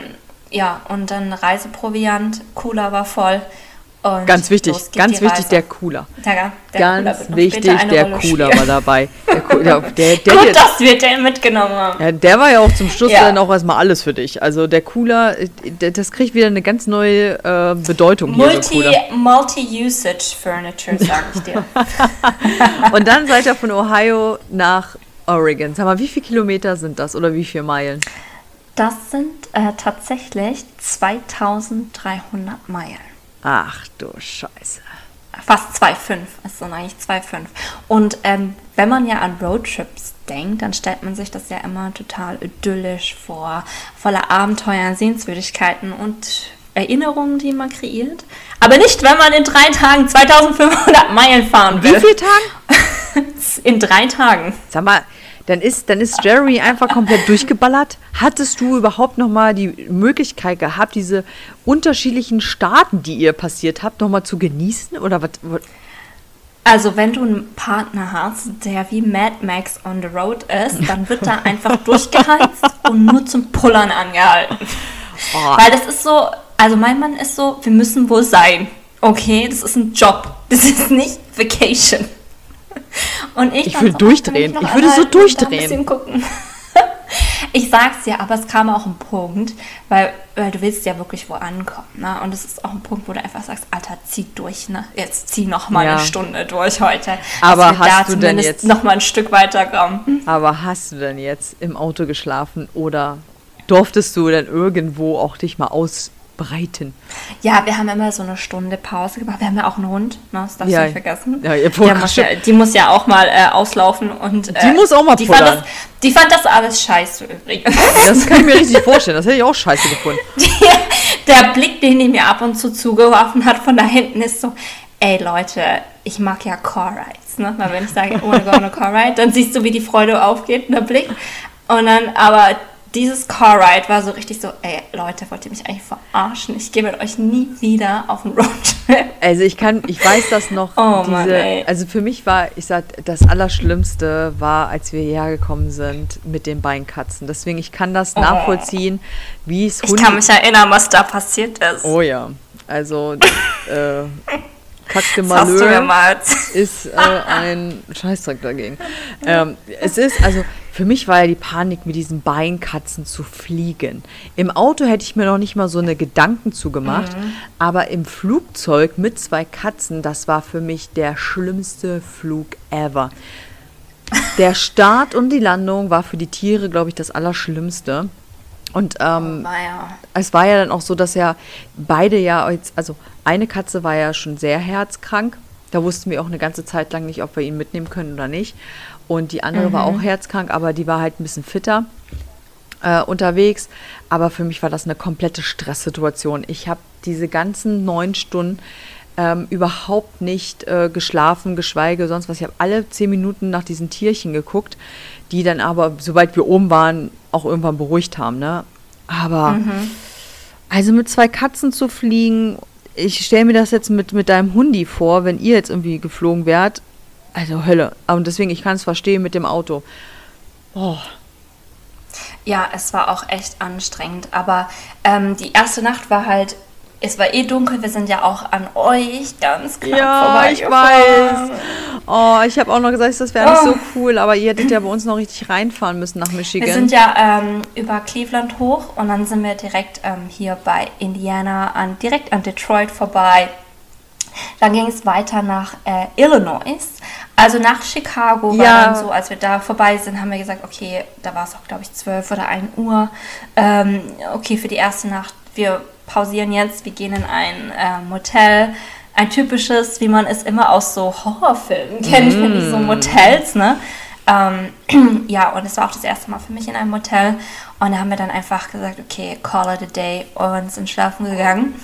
ja, und dann Reiseproviant, Cooler war voll. Und Ganz wichtig, ganz wichtig, der Cooler. Der, der Cooler Ganz noch wichtig, der Cooler spielen. war dabei. Der, der, der, Gut, dass wir den mitgenommen haben. ja, der war ja auch zum Schluss Ja. dann auch erstmal alles für dich. Also der Cooler, äh, das kriegt wieder eine ganz neue äh, Bedeutung hier, der Multi, Cooler. Multi-Usage Furniture, sag ich dir. Und dann seid ihr von Ohio nach Oregon. Sag mal, wie viele Kilometer sind das oder wie viele Meilen? Das sind äh, tatsächlich 2300 Meilen. Ach du Scheiße. Fast 2,5. Es sind eigentlich 2,5. Und ähm, wenn man ja an Roadtrips denkt, dann stellt man sich das ja immer total idyllisch vor. Voller Abenteuer, Sehenswürdigkeiten und Erinnerungen, die man kreiert. Aber nicht, wenn man in drei Tagen 2500 Meilen fahren Wie will. viele Tagen? In drei Tagen. Sag mal, dann ist, dann ist Jeremy einfach komplett durchgeballert. Hattest du überhaupt noch mal die Möglichkeit gehabt, diese unterschiedlichen Staaten, die ihr passiert habt, noch mal zu genießen? Oder was- Also, wenn du einen Partner hast, der wie Mad Max on the road ist, dann wird da einfach durchgeheizt und nur zum Pullern angehalten. Oh, Weil das ist so, also mein Mann ist so, wir müssen wohl sein. Okay, das ist ein Job. Das ist nicht Vacation. Und ich, Ich würde so, durchdrehen. noch Ich würde so durchdrehen. Gucken. Ich sag's dir, aber es kam auch ein Punkt, weil, weil du willst ja wirklich wo ankommen, ne? Und es ist auch ein Punkt, wo du einfach sagst, Alter, zieh durch, ne? Jetzt zieh noch mal Ja. eine Stunde durch heute. dass Aber wir hast da du denn zumindest jetzt- noch mal ein Stück weiterkommen? aber hast du denn jetzt im Auto geschlafen oder durftest du dann irgendwo auch dich mal ausbreiten? Ja, wir haben immer so eine Stunde Pause gemacht. Wir haben ja auch einen Hund, ne? das darfst Ja. du nicht vergessen. Ja, ihr die, muss ja, die muss ja auch mal äh, auslaufen und äh, Die muss auch mal die fand, das, die fand das alles scheiße übrigens. Das kann ich mir richtig vorstellen. Das hätte ich auch scheiße gefunden. Der Blick, den die mir ab und zu zugeworfen hat von da hinten, ist so, ey Leute, ich mag ja Car Rides, ne? Weil wenn ich sage, I wanna go on a Car Ride, dann siehst du, wie die Freude aufgeht, der Blick. Und dann, aber dieses Car Ride war so richtig so, ey Leute, wollt ihr mich eigentlich verarschen? Ich gehe mit euch nie wieder auf einen Roadtrip. Also ich kann, ich weiß das noch. Oh Mann, ey. also für mich war, ich sag, das Allerschlimmste war, als wir hierher gekommen sind mit den Beinkatzen. Deswegen, ich kann das nachvollziehen, wie es Oh. Ich kann mich erinnern, was da passiert ist. Oh ja, also äh, Mir Malheur mal ist äh, ein Scheißdreck dagegen. Ähm, es ist, also für mich war ja die Panik, mit diesen Beinkatzen zu fliegen. Im Auto hätte ich mir noch nicht mal so eine Gedanken zugemacht, Mhm. aber im Flugzeug mit zwei Katzen, das war für mich der schlimmste Flug ever. Der Start und die Landung war für die Tiere, glaube ich, das Allerschlimmste. Und ähm, Oh, weia. es war ja dann auch so, dass ja beide ja, jetzt- also eine Katze war ja schon sehr herzkrank. Da wussten wir auch eine ganze Zeit lang nicht, ob wir ihn mitnehmen können oder nicht. Und die andere war auch herzkrank, aber die war halt ein bisschen fitter äh, unterwegs. Aber für mich war das eine komplette Stresssituation. Ich habe diese ganzen neun Stunden ähm, überhaupt nicht äh, geschlafen, geschweige sonst was. Ich habe alle zehn Minuten nach diesen Tierchen geguckt, die dann aber, sobald wir oben waren, auch irgendwann beruhigt haben. Ne? Aber also mit zwei Katzen zu fliegen, ich stelle mir das jetzt mit, mit deinem Hundi vor, wenn ihr jetzt irgendwie geflogen wärt. Also Hölle. Und deswegen, ich kann es verstehen mit dem Auto. Oh, Ja, es war auch echt anstrengend. Aber ähm, die erste Nacht war halt, es war eh dunkel, wir sind ja auch an euch ganz knapp Ja, ich weiß. Oh, ich habe auch noch gesagt, das wäre nicht Oh. so cool, aber ihr hättet ja bei uns noch richtig reinfahren müssen nach Michigan. Wir sind ja ähm, über Cleveland hoch und dann sind wir direkt ähm, hier bei Indiana, an, direkt an Detroit vorbei. Dann ging es weiter nach äh, Illinois, also nach Chicago. War Ja. dann so, als wir da vorbei sind, haben wir gesagt, okay, da war es auch, glaube ich, 12 oder 1 Uhr. Ähm, okay, für die erste Nacht, wir pausieren jetzt, wir gehen in ein äh, Motel. Ein typisches, wie man es immer aus so Horrorfilmen kennt, finde ich, so Motels, ne? Ähm, ja, und es war auch das erste Mal für mich in einem Motel. Und da haben wir dann einfach gesagt, okay, call it a day und sind schlafen gegangen.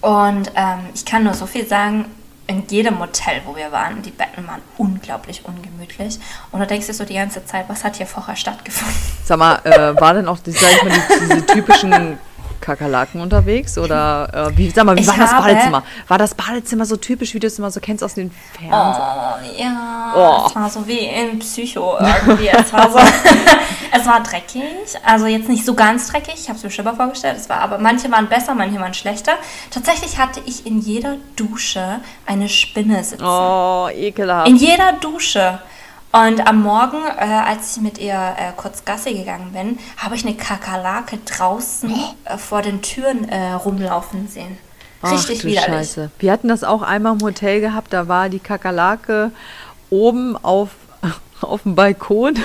Und ähm, ich kann nur so viel sagen, in jedem Motel, wo wir waren, die Betten waren unglaublich ungemütlich. Und du denkst dir so die ganze Zeit, was hat hier vorher stattgefunden? Sag mal, äh, war denn auch ich mal, die, diese typischen Kakerlaken unterwegs? Oder äh, wie, sag mal, wie Ich war das Badezimmer? War das Badezimmer so typisch, wie du es immer so kennst aus den Fernsehen? Oh, ja, Oh. es war so wie in Psycho irgendwie. Es war so, es war dreckig, also jetzt nicht so ganz dreckig, ich habe es mir schlimmer vorgestellt, es war, aber manche waren besser, manche waren schlechter. Tatsächlich hatte ich in jeder Dusche eine Spinne sitzen. Oh, ekelhaft. In jeder Dusche. Und am Morgen, äh, als ich mit ihr äh, kurz Gassi gegangen bin, habe ich eine Kakerlake draußen äh, vor den Türen äh, rumlaufen sehen. Richtig Ach, du widerlich. Scheiße. Wir hatten das auch einmal im Hotel gehabt, da war die Kakerlake oben auf, auf dem Balkon.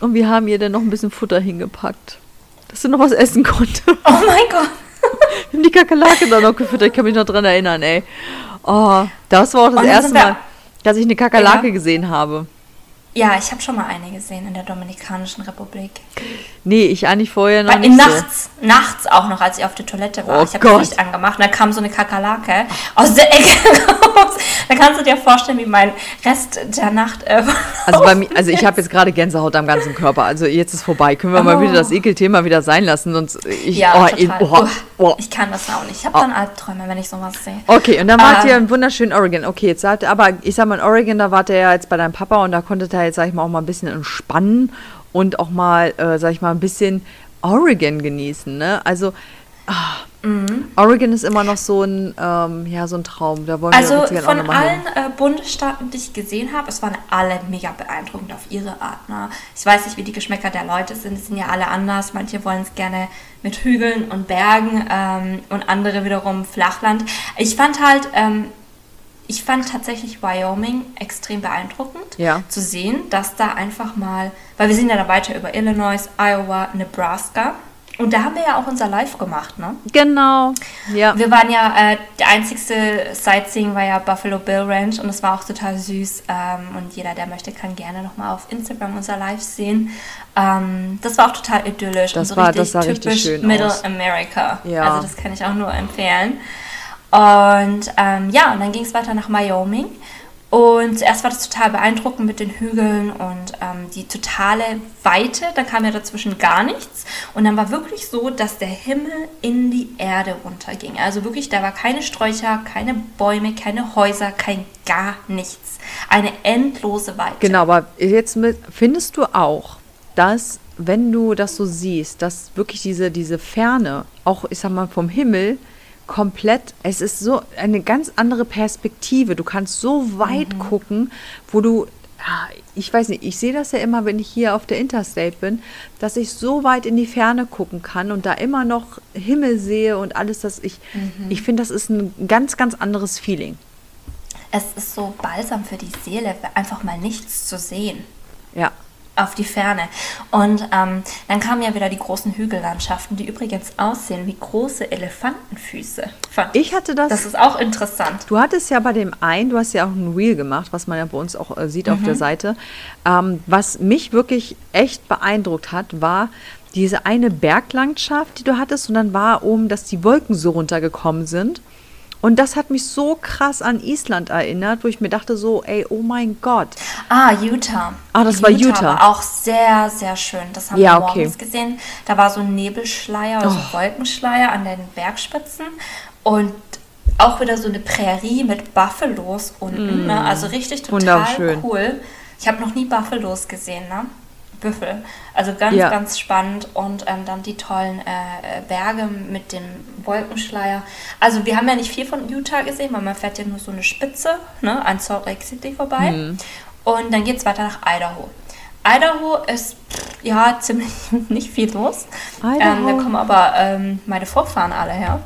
Und wir haben ihr dann noch ein bisschen Futter hingepackt, dass sie noch was essen konnte. Oh mein Gott. Wir haben die Kakerlake dann noch gefüttert, ich kann mich noch dran erinnern, ey. Oh, das war auch das Und erste Mal, dass ich eine Kakerlake Ja. gesehen habe. Ja, ich habe schon mal eine gesehen in der Dominikanischen Republik. Nee, ich eigentlich vorher noch Bei, nicht so. nachts, nachts auch noch, als ich auf der Toilette war. Oh ich habe das Licht angemacht und da kam so eine Kakerlake aus der Ecke raus. Da kannst du dir vorstellen, wie mein Rest der Nacht äh, Also, bei mir, also ich habe jetzt gerade Gänsehaut am ganzen Körper. Also jetzt ist vorbei. Können wir mal Oh. wieder das Ekelthema wieder sein lassen? Sonst ich, Ja, oh, total. oh, oh. Ich kann das auch nicht. Ich habe dann Albträume, wenn ich sowas sehe. Okay, und dann wart Ähm. ihr im wunderschönen Oregon. Okay, jetzt seid aber ich sag mal, in Oregon, da wart ihr ja jetzt bei deinem Papa und da konntet ihr jetzt, sag ich mal, auch mal ein bisschen entspannen und auch mal, äh, sag ich mal, ein bisschen Oregon genießen, ne? Also, ah, Oregon ist immer noch so ein, ähm, ja, so ein Traum. Da wollen wir Also gerne auch von hin. allen äh, Bundesstaaten, die ich gesehen habe, es waren alle mega beeindruckend auf ihre Art. Ne? Ich weiß nicht, wie die Geschmäcker der Leute sind. Es sind ja alle anders. Manche wollen es gerne mit Hügeln und Bergen ähm, und andere wiederum Flachland. Ich fand halt, ähm, ich fand tatsächlich Wyoming extrem beeindruckend Ja. zu sehen, dass da einfach mal, weil wir sind ja dann weiter über Illinois, Iowa, Nebraska. Und da haben wir ja auch unser Live gemacht, ne? Genau, ja. Wir waren ja, äh, der einzigste Sightseeing war ja Buffalo Bill Ranch und es war auch total süß. Ähm, und jeder, der möchte, kann gerne nochmal auf Instagram unser Live sehen. Ähm, das war auch total idyllisch Das und so war- richtig das sah richtig typisch schön Middle aus. America. Ja. Also das kann ich auch nur empfehlen. Und ähm, ja, und dann ging es weiter nach Wyoming. Und zuerst war das total beeindruckend mit den Hügeln und ähm, die totale Weite. Dann kam ja dazwischen gar nichts. Und dann war wirklich so, dass der Himmel in die Erde runterging. Also wirklich, da war keine Sträucher, keine Bäume, keine Häuser, kein gar nichts. Eine endlose Weite. Genau, aber jetzt findest du auch, dass, wenn du das so siehst, dass wirklich diese, diese Ferne, auch ich sag mal vom Himmel, komplett, es ist so eine ganz andere Perspektive. Du kannst so weit gucken, wo du, ich weiß nicht, ich sehe das ja immer, wenn ich hier auf der Interstate bin, dass ich so weit in die Ferne gucken kann und da immer noch Himmel sehe und alles, dass ich, ich finde, das ist ein ganz, ganz anderes Feeling. es ist so balsam für die Seele, einfach mal nichts zu sehen. Ja. Auf die Ferne. Und ähm, dann kamen ja wieder die großen Hügellandschaften, die übrigens aussehen wie große Elefantenfüße. Fand Ich hatte das. Das ist auch interessant. Du hattest ja bei dem einen, du hast ja auch ein Reel gemacht, was man ja bei uns auch äh, sieht auf der Seite. Ähm, was mich wirklich echt beeindruckt hat, war diese eine Berglandschaft, die du hattest, und dann war oben, dass die Wolken so runtergekommen sind. Und das hat mich so krass an Island erinnert, wo ich mir dachte so, ey, oh mein Gott. Ah, Utah. Ah, das war Utah. War auch sehr, sehr schön. Das haben Ja, wir okay. morgens gesehen. Da war so ein Nebelschleier oder so Oh. Wolkenschleier an den Bergspitzen und auch wieder so eine Prärie mit Buffalos unten. Ne? Also richtig total Mm. Wunderschön. cool. Ich habe noch nie Buffalos gesehen, ne? Büffel. Also ganz, Ja. ganz spannend. Und ähm, dann die tollen äh, äh, Berge mit dem Wolkenschleier. Also wir haben ja nicht viel von Utah gesehen, weil man fährt ja nur so eine Spitze ne, an Salt Lake City vorbei. Mhm. Und dann geht es weiter nach Idaho. Idaho ist ja ziemlich nicht viel los. Ähm, da kommen aber ähm, meine Vorfahren alle her.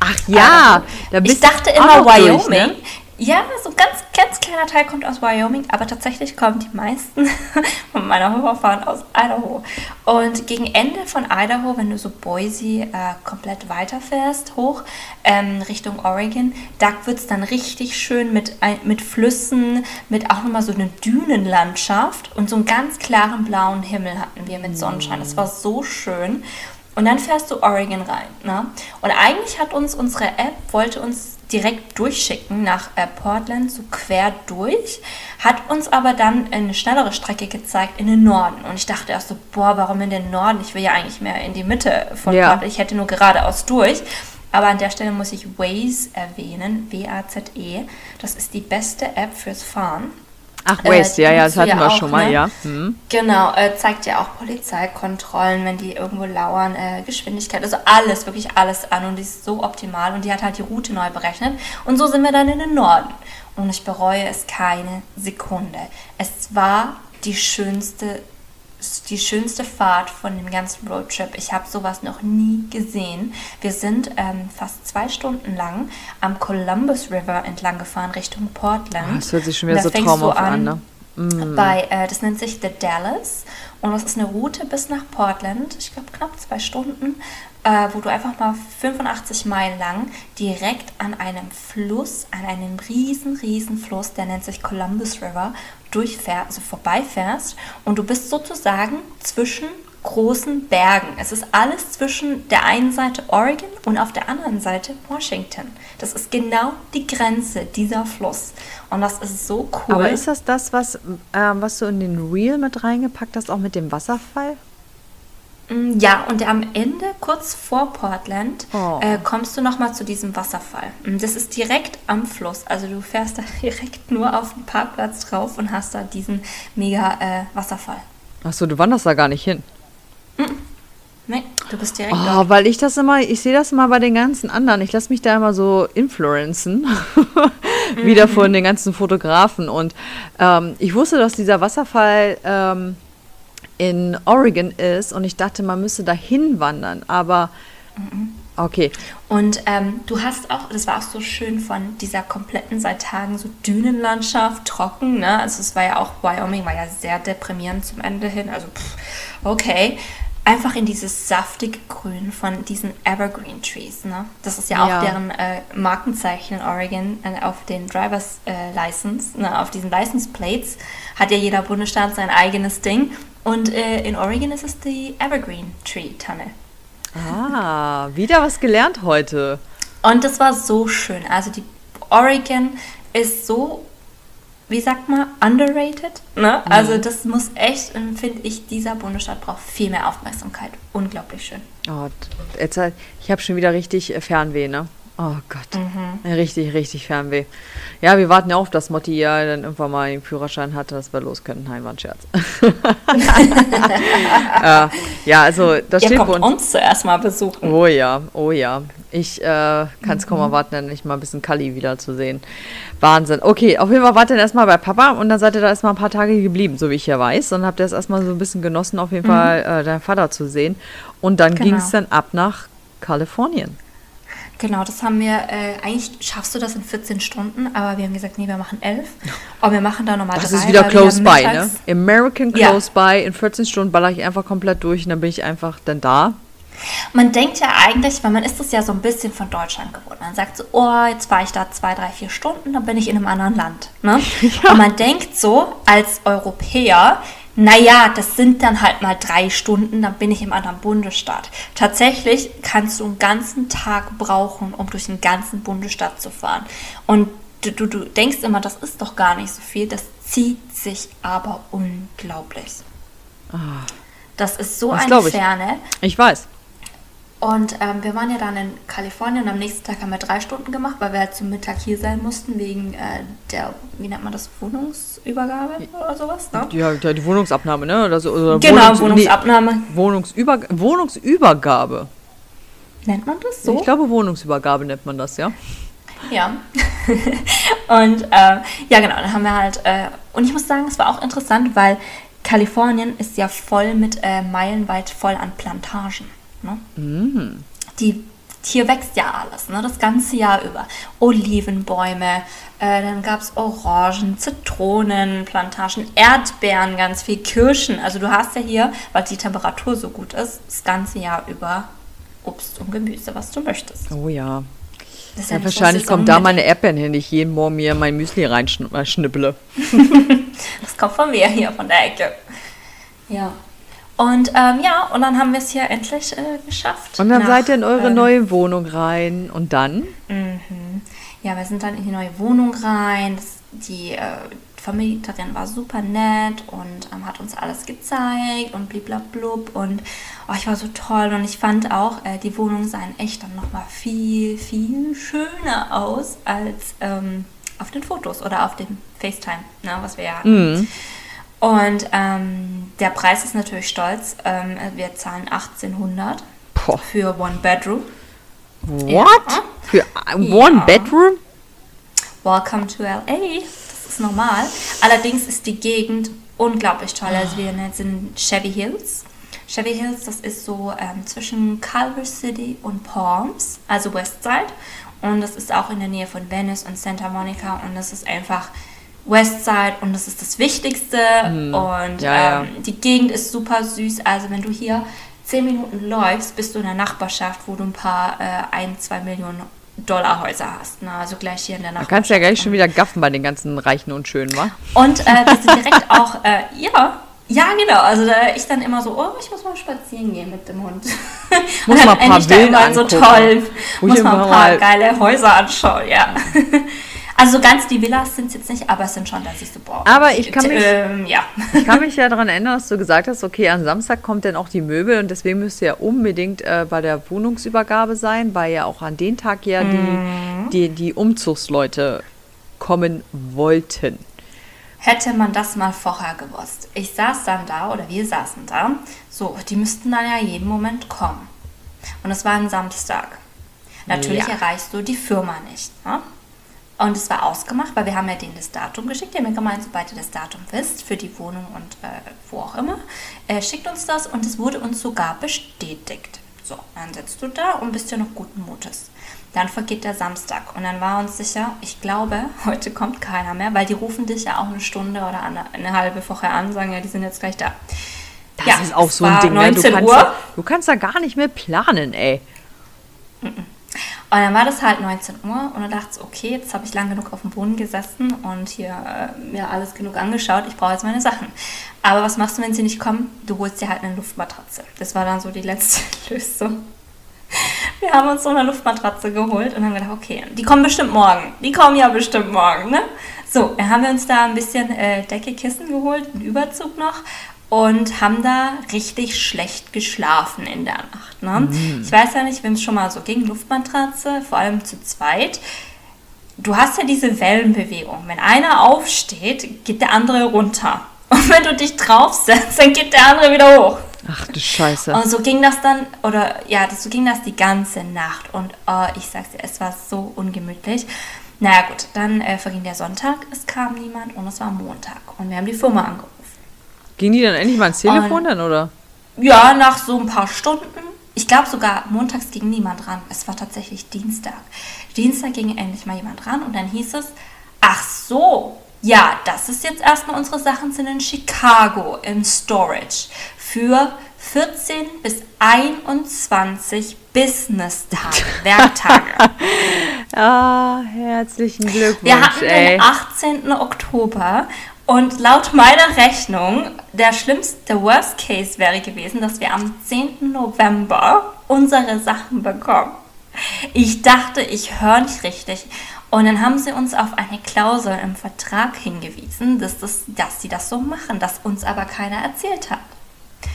Ach ja, da bist ich dachte immer Wyoming. durch, ne? Ja, so ein ganz, ganz kleiner Teil kommt aus Wyoming, aber tatsächlich kommen die meisten von meiner Vorfahren aus Idaho. Und gegen Ende von Idaho, wenn du so Boise äh, komplett weiterfährst, hoch ähm, Richtung Oregon, da wird es dann richtig schön mit, mit Flüssen, mit auch nochmal so einer Dünenlandschaft und so einen ganz klaren blauen Himmel hatten wir mit Sonnenschein. Das war so schön. Und dann fährst du Oregon rein. Ne? Und eigentlich hat uns unsere App, wollte uns direkt durchschicken nach äh, Portland, so quer durch, hat uns aber dann eine schnellere Strecke gezeigt in den Norden. Und ich dachte erst so, boah, warum in den Norden? Ich will ja eigentlich mehr in die Mitte von Ja. Portland. Ich hätte nur geradeaus durch. Aber an der Stelle muss ich Waze erwähnen, W-A-Z-E. Das ist die beste App fürs Fahren. Ach, Äh, Waste, die ja, ja, das hatten ja wir auch, schon mal, ne? ja. Hm. Genau, äh, zeigt ja auch Polizeikontrollen, wenn die irgendwo lauern, äh, Geschwindigkeit, also alles, wirklich alles an und die ist so optimal und die hat halt die Route neu berechnet und so sind wir dann in den Norden und ich bereue es keine Sekunde. Es war die schönste, die schönste Fahrt von dem ganzen Roadtrip. Ich habe sowas noch nie gesehen. Wir sind ähm, fast zwei Stunden lang am Columbus River entlang gefahren Richtung Portland. Ah, Das hört sich schon wieder so traumhaft du an, ne? bei, äh, das nennt sich The Dallas und das ist eine Route bis nach Portland, ich glaube knapp zwei Stunden, äh, wo du einfach mal 85 Meilen lang direkt an einem Fluss, an einem riesen, riesen Fluss, der nennt sich Columbus River, durchfährst, also vorbeifährst und du bist sozusagen zwischen großen Bergen. Es ist alles zwischen der einen Seite Oregon und auf der anderen Seite Washington. Das ist genau die Grenze dieser Fluss. Und das ist so cool. Aber ist das das, was, ähm, was du in den Reel mit reingepackt hast, auch mit dem Wasserfall? Mm, Ja, und am Ende, kurz vor Portland, Oh. äh, kommst du nochmal zu diesem Wasserfall. Und Das ist direkt am Fluss. Also du fährst da direkt nur auf den Parkplatz drauf und hast da diesen mega äh, Wasserfall. Achso, du wanderst da gar nicht hin. Nee, du bist direkt Oh, dort. weil ich das immer, ich sehe das immer bei den ganzen anderen. Ich lasse mich da immer so influenzen. Wieder von den ganzen Fotografen. Und ähm, ich wusste, dass dieser Wasserfall ähm, in Oregon ist und ich dachte, man müsste da hinwandern. Aber okay. Und ähm, du hast auch, das war auch so schön von dieser kompletten seit Tagen so Dünenlandschaft, trocken, ne? Also es war ja auch, Wyoming war ja sehr deprimierend zum Ende hin, also pff, okay. Einfach in dieses saftige Grün von diesen Evergreen Trees, ne? Das ist ja auch Ja. deren äh, Markenzeichen in Oregon äh, auf den Drivers äh, License, ne? Auf diesen License Plates hat ja jeder Bundesstaat sein eigenes Ding. Und äh, in Oregon ist es die Evergreen Tree Tanne. Ah, wieder was gelernt heute. Und das war so schön. Also die Oregon ist so, wie sagt man, underrated. Ne? Also das muss echt, finde ich, dieser Bundesstaat braucht viel mehr Aufmerksamkeit. Unglaublich schön. Oh, jetzt, halt- ich habe schon wieder richtig äh, Fernweh, ne? Oh Gott. Richtig, richtig Fernweh. Ja, wir warten ja auf, dass Motti ja dann irgendwann mal den Führerschein hatte, dass wir los können. Nein, war ein Scherz. äh, ja, also das Ihr steht kommt uns. zuerst mal besuchen. Oh ja, oh ja. Ich äh, kann es kaum erwarten, endlich mal ein bisschen Kali wiederzusehen. Wahnsinn. Okay, auf jeden Fall wart ihr dann erstmal bei Papa und dann seid ihr da erstmal ein paar Tage geblieben, so wie ich ja weiß. Und habt ihr es erstmal so ein bisschen genossen, auf jeden Fall äh, deinen Vater zu sehen. Und dann Genau. ging es dann ab nach Kalifornien. Genau, das haben wir, äh, eigentlich schaffst du das in 14 Stunden, aber wir haben gesagt, nee, wir machen 11. Und wir machen da nochmal Das drei. ist wieder wir close by, ne? American Ja. close by. In 14 Stunden baller ich einfach komplett durch und dann bin ich einfach dann da. Man denkt ja eigentlich, weil man ist es ja so ein bisschen von Deutschland gewohnt. Man sagt so, oh, jetzt fahre ich da zwei, drei, vier Stunden, dann bin ich in einem anderen Land. Ne? Und man denkt so als Europäer, naja, das sind dann halt mal drei Stunden, dann bin ich im anderen Bundesstaat. Tatsächlich kannst du einen ganzen Tag brauchen, um durch den ganzen Bundesstaat zu fahren. Und du, du, du denkst immer, das ist doch gar nicht so viel, das zieht sich aber unglaublich. Das ist so Das eine ich. Ferne. Ich weiß. Und ähm, wir waren ja dann in Kalifornien und am nächsten Tag haben wir drei Stunden gemacht, weil wir halt zum Mittag hier sein mussten, wegen äh, der, wie nennt man das, Wohnungsübergabe oder sowas, ne? Ja, die Wohnungsabnahme, ne? Oder so, oder Genau, Wohnungs- Wohnungsabnahme. Nee, Wohnungsüber Wohnungsübergabe. Nennt man das so? Ich glaube, Wohnungsübergabe nennt man das, ja. Ja. und ähm, ja, genau, dann haben wir halt, äh, und ich muss sagen, es war auch interessant, weil Kalifornien ist ja voll mit äh, meilenweit voll an Plantagen. Ne? Die, hier wächst ja alles, ne? das ganze Jahr über. Olivenbäume, äh, dann gab es Orangen, Zitronen, Plantagen, Erdbeeren, ganz viel Kirschen. Also du hast ja hier, weil die Temperatur so gut ist, das ganze Jahr über Obst und Gemüse, was du möchtest. Oh ja. Ja wahrscheinlich kommen da meine Erdbeeren hin, die ich jeden Morgen mir mein Müsli reinschnipple. Das kommt von mir hier, von der Ecke. Ja. Und ähm, ja, und dann haben wir es hier endlich äh, geschafft. Und dann Nach, seid ihr in eure äh, neue Wohnung rein. Und dann? Ja, wir sind dann in die neue Wohnung rein. Das, die äh, Vermieterin war super nett und ähm, hat uns alles gezeigt und bliblablub. Und oh, ich war so toll. Und ich fand auch, äh, die Wohnungen sahen echt dann nochmal viel, viel schöner aus als ähm, auf den Fotos oder auf dem FaceTime, ne, was wir ja hatten. Und ähm, der Preis ist natürlich stolz. Ähm, wir zahlen 1800 Boah. für One Bedroom. What? Für ein One Ja. Bedroom? Welcome to LA. Das ist normal. Allerdings ist die Gegend unglaublich toll. Also wir sind in Chevy Hills. Chevy Hills, das ist so ähm, zwischen Culver City und Palms, also Westside. Und das ist auch in der Nähe von Venice und Santa Monica. Und das ist einfach Westside und das ist das Wichtigste. Und Hm. Ja, ja. ähm, die Gegend ist super süß. Also wenn du hier 10 Minuten läufst, bist du in der Nachbarschaft, wo du ein paar äh, 1, 2 Millionen Dollar Häuser hast. Ne? Also gleich hier in der Da Nachbarschaft. kannst du ja gleich schon wieder gaffen bei den ganzen Reichen und Schönen, wa? Und äh, wir sind direkt auch, äh, ja, ja, genau. Also da ich dann immer so, oh, ich muss mal spazieren gehen mit dem Hund. Muss Und mal dann ein paar da immer so toll. Muss ich mal ein paar mal- geile Häuser anschauen, ja. Also so ganz die Villas sind es jetzt nicht, aber es sind schon, dass ich so, boah. Aber ich kann mich- Ähm, ja. Ich kann mich ja daran erinnern, dass du gesagt hast, okay, am Samstag kommt dann auch die Möbel und deswegen müsst ihr ja unbedingt äh, bei der Wohnungsübergabe sein, weil ja auch an den Tag ja Mhm. die, die, die Umzugsleute kommen wollten. Hätte man das mal vorher gewusst. Ich saß dann da oder wir saßen da. So, die müssten dann ja jeden Moment kommen. Und es war ein Samstag. Natürlich Ja. erreichst du die Firma nicht. Ne? Und es war ausgemacht, weil wir haben ja denen das Datum geschickt. Die haben mir gemeint, sobald ihr das Datum wisst, für die Wohnung und äh, wo auch immer, äh, schickt uns das und es wurde uns sogar bestätigt. So, dann sitzt du da und bist ja noch guten Mutes. Dann vergeht der Samstag und dann war uns sicher, ich glaube, heute kommt keiner mehr, weil die rufen dich ja auch eine Stunde oder eine, eine halbe vorher an, sagen ja, die sind jetzt gleich da. Das Ja, ist auch so ein Ding, ne? Du 19 kannst, Uhr. du kannst da gar nicht mehr planen, ey. Und dann war das halt 19 Uhr und dann dachte ich, okay, jetzt habe ich lang genug auf dem Boden gesessen und hier äh, mir alles genug angeschaut, ich brauche jetzt meine Sachen. Aber was machst du, wenn sie nicht kommen? Du holst dir halt eine Luftmatratze. Das war dann so die letzte Lösung. Wir haben uns so eine Luftmatratze geholt und haben gedacht, okay, die kommen bestimmt morgen. Die kommen ja bestimmt morgen, ne? So, dann haben wir uns da ein bisschen äh, Decke, Kissen geholt, einen Überzug noch und haben da richtig schlecht geschlafen in der Nacht. Ne? Ich weiß ja nicht, wem es schon mal so ging, Luftmatratze, vor allem zu zweit. Du hast ja diese Wellenbewegung. Wenn einer aufsteht, geht der andere runter. Und wenn du dich draufsetzt, dann geht der andere wieder hoch. Ach du Scheiße. Und so ging das dann, oder ja, so ging das die ganze Nacht. Und oh, ich sag's dir, es war so ungemütlich. Naja gut, dann äh, verging der Sonntag, es kam niemand und es war Montag. Und wir haben die Firma angerufen. Ging die dann endlich mal ins Telefon Und- dann, oder? Ja, nach so ein paar Stunden. ich glaube sogar montags ging niemand ran. Es war tatsächlich Dienstag. Dienstag ging endlich mal jemand ran und dann hieß es, ach so, ja, das ist jetzt erstmal unsere Sachen sind in Chicago im Storage für 14 bis 21 Business-Tage, Werktage. ah, herzlichen Glückwunsch. Wir hatten ey. den 18. Oktober und laut meiner Rechnung, der schlimmste, der Worst Case wäre gewesen, dass wir am 10. November unsere Sachen bekommen. Ich dachte, ich höre nicht richtig. Und dann haben sie uns auf eine Klausel im Vertrag hingewiesen, dass, das, dass sie das so machen, das uns aber keiner erzählt hat.